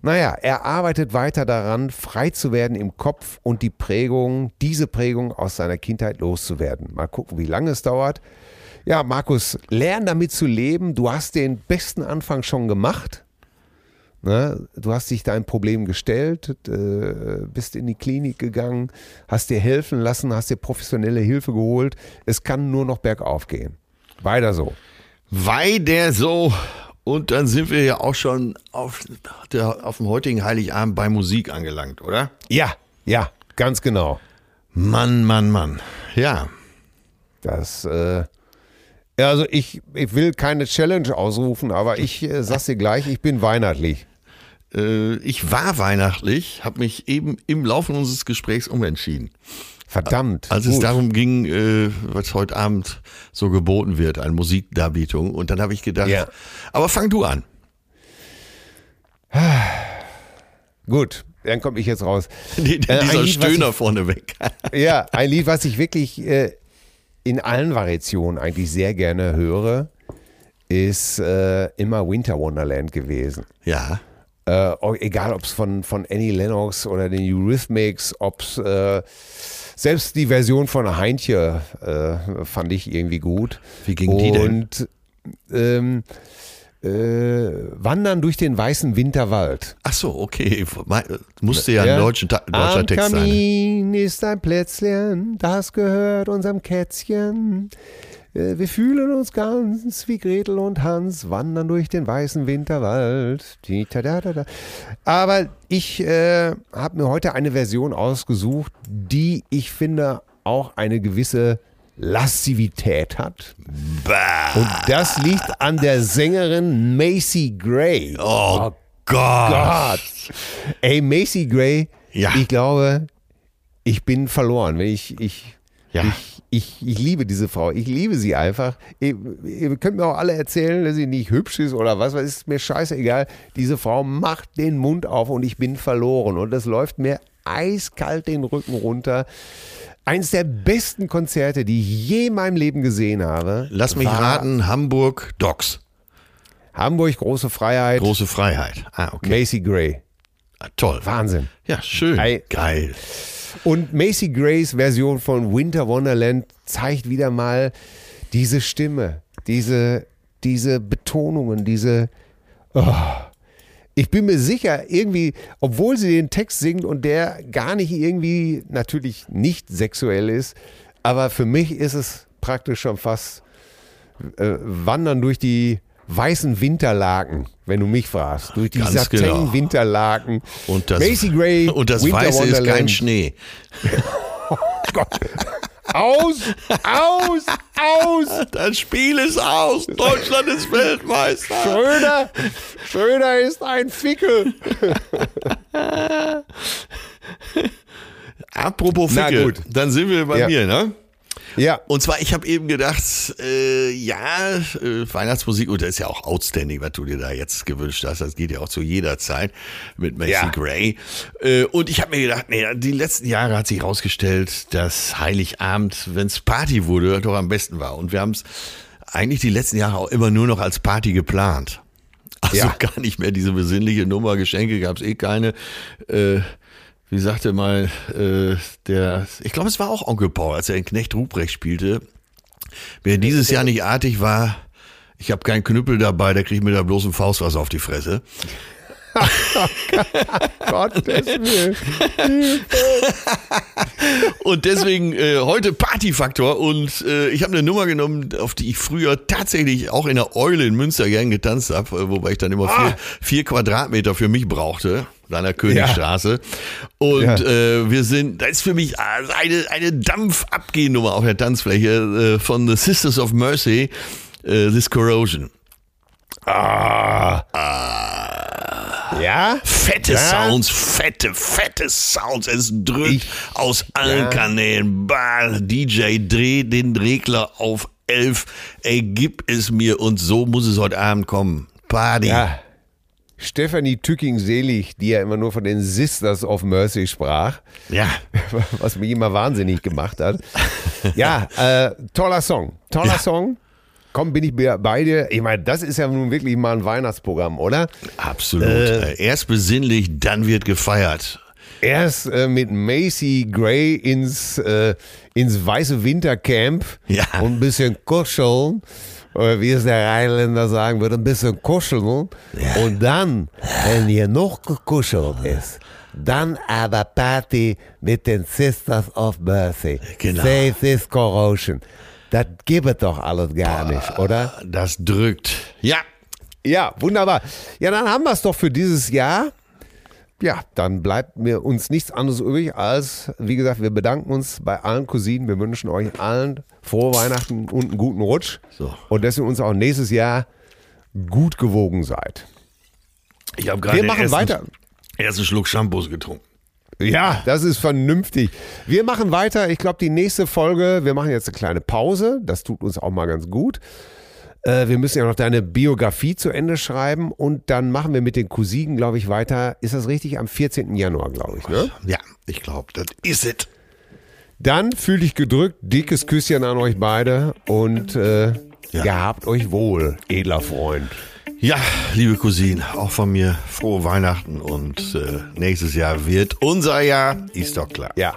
Naja, er arbeitet weiter daran, frei zu werden im Kopf und die Prägung, diese Prägung aus seiner Kindheit loszuwerden. Mal gucken, wie lange es dauert. Ja, Markus, lern damit zu leben. Du hast den besten Anfang schon gemacht. Ne? Du hast dich dein Problem gestellt, äh, bist in die Klinik gegangen, hast dir helfen lassen, hast dir professionelle Hilfe geholt. Es kann nur noch bergauf gehen. Weiter so. Weiter so. Und dann sind wir ja auch schon auf, der, auf dem heutigen Heiligabend bei Musik angelangt, oder? Ja, ja, ganz genau. Mann, Mann, Mann. Ja. Das, äh, also ich, ich will keine Challenge ausrufen, aber ich äh, sag's dir gleich, ich bin weihnachtlich. Äh, ich war weihnachtlich, habe mich eben im Laufe unseres Gesprächs umentschieden. Verdammt. Als es darum ging, äh, was heute Abend so geboten wird, eine Musikdarbietung. Und dann habe ich gedacht, Ja. aber fang du an. Gut, dann komme ich jetzt raus. Äh, Dieser Lied, Stöhner ich- vorneweg. Ja, ein Lied, was ich wirklich äh, in allen Variationen eigentlich sehr gerne höre, ist äh, immer Winter Wonderland gewesen. ja. Äh, egal, ob es von, von Annie Lennox oder den Eurythmics, ob es äh, selbst die Version von Heintje äh, fand ich irgendwie gut. Wie ging die denn? Und ähm, äh, Wandern durch den weißen Winterwald. Ach so, okay. Musste ja, ein deutscher, deutscher Am Text sein. Kamin ist ein Plätzchen, das gehört unserem Kätzchen. Äh, Wir fühlen uns ganz wie Gretel und Hans, wandern durch den weißen Winterwald. Aber ich äh, habe mir heute eine Version ausgesucht, die ich finde auch eine gewisse Lassivität hat. Bah. Und das liegt an der Sängerin Macy Gray. Oh, Gott. Gott. Ey, Macy Gray, Ja. ich glaube, ich bin verloren. Ich, ich, Ja. ich, ich, ich liebe diese Frau. Ich liebe sie einfach. Ihr, ihr könnt mir auch alle erzählen, dass sie nicht hübsch ist oder was, was ist mir scheißegal. Diese Frau macht den Mund auf und ich bin verloren. Und das läuft mir eiskalt den Rücken runter. Eins der besten Konzerte, die ich je in meinem Leben gesehen habe. Lass mich raten, Hamburg Docks. Hamburg, große Freiheit. Große Freiheit. Ah, okay. Macy Gray. Ah, toll. Wahnsinn. Ja, schön. Ei. Geil. Und Macy Grays Version von Winter Wonderland zeigt wieder mal diese Stimme, diese, diese Betonungen, diese. Oh. Ich bin mir sicher, irgendwie, obwohl sie den Text singt und der gar nicht irgendwie natürlich nicht sexuell ist, aber für mich ist es praktisch schon fast äh, Wandern durch die weißen Winterlaken, wenn du mich fragst. Durch die Ganz Satin-Winterlaken. Und das, Macy Gray, und das Winter Weiße ist kein. Schnee. Aus, aus, aus. Das Spiel ist aus. Deutschland ist Weltmeister. Schröder, Schröder ist ein Fickel. Apropos Na Ficke, gut. dann sind wir bei Ja. mir, ne? Ja, Und zwar, ich habe eben gedacht, äh, ja, äh, Weihnachtsmusik, und das ist ja auch outstanding, was du dir da jetzt gewünscht hast. Das geht ja auch zu jeder Zeit mit Macy Ja. Gray. Äh, und ich habe mir gedacht, nee, die letzten Jahre hat sich herausgestellt, dass Heiligabend, wenn's Party wurde, doch am besten war. Und wir haben es eigentlich die letzten Jahre auch immer nur noch als Party geplant. Also Ja. gar nicht mehr diese besinnliche Nummer, Geschenke gab's eh keine. Äh, wie sagte mal äh, der, ich glaube, es war auch Onkel Paul, als er in Knecht Ruprecht spielte. Wer dieses Jahr nicht artig war, ich habe keinen Knüppel dabei, der kriegt mir da bloß ein Faustwas auf die Fresse. Gottes Willen. Und deswegen äh, heute Partyfaktor und äh, ich habe eine Nummer genommen, auf die ich früher tatsächlich auch in der Eule in Münster gern getanzt habe, äh, wobei ich dann immer vier, vier Quadratmeter für mich brauchte, an der Königstraße. Und Ja. äh, wir sind, das ist für mich eine, eine Dampfabgehnummer auf der Tanzfläche äh, von The Sisters of Mercy, äh, This Corrosion. Ah. Ja? Fette Ja. Sounds, fette, fette Sounds. Es drückt Ich- aus allen ja. Kanälen. Bah, DJ, dreh den Regler auf 11. Ey, gib es mir und so muss es heute Abend kommen. Party. Ja. Stefanie Tücking-Selig, die ja immer nur von den Sisters of Mercy sprach, Ja. was mich immer wahnsinnig gemacht hat. Ja, äh, toller Song. Toller Ja. Song. komm, bin ich bei dir. Ich meine, das ist ja nun wirklich mal ein Weihnachtsprogramm, oder? Absolut. Äh, Erst besinnlich, dann wird gefeiert. Erst äh, mit Macy Gray ins, äh, ins weiße Wintercamp Ja. und ein bisschen kuscheln. Oder wie es der Rheinländer sagen würde, ein bisschen kuscheln. Und dann, wenn hier noch gekuschelt ist, dann aber Party mit den Sisters of Mercy. Genau. Save this corrosion. Das gibt es doch alles gar nicht, oder? Das drückt. Ja. Ja, wunderbar. Ja, dann haben wir es doch für dieses Jahr. Ja, dann bleibt mir uns nichts anderes übrig als, wie gesagt, wir bedanken uns bei allen Cousinen. Wir wünschen euch allen frohe Weihnachten und einen guten Rutsch. So. Und dass ihr uns auch nächstes Jahr gut gewogen seid. Ich habe gerade Wir den machen ersten, weiter. ersten Schluck Shampoos getrunken. Ja, das ist vernünftig. Wir machen weiter. Ich glaube, die nächste Folge, wir machen jetzt eine kleine Pause. Das tut uns auch mal ganz gut. Äh, wir müssen ja noch deine Biografie zu Ende schreiben und dann machen wir mit den Cousinen, glaube ich, weiter. Ist das richtig? Am 14. Januar, glaube ich. Ne? Ja, ich glaube, das ist es. Dann fühl dich gedrückt. Dickes Küsschen an euch beide und äh, Ja. gehabt euch wohl, edler Freund. Ja, liebe Cousinen, auch von mir frohe Weihnachten und äh, nächstes Jahr wird unser Jahr, ist doch klar. Ja.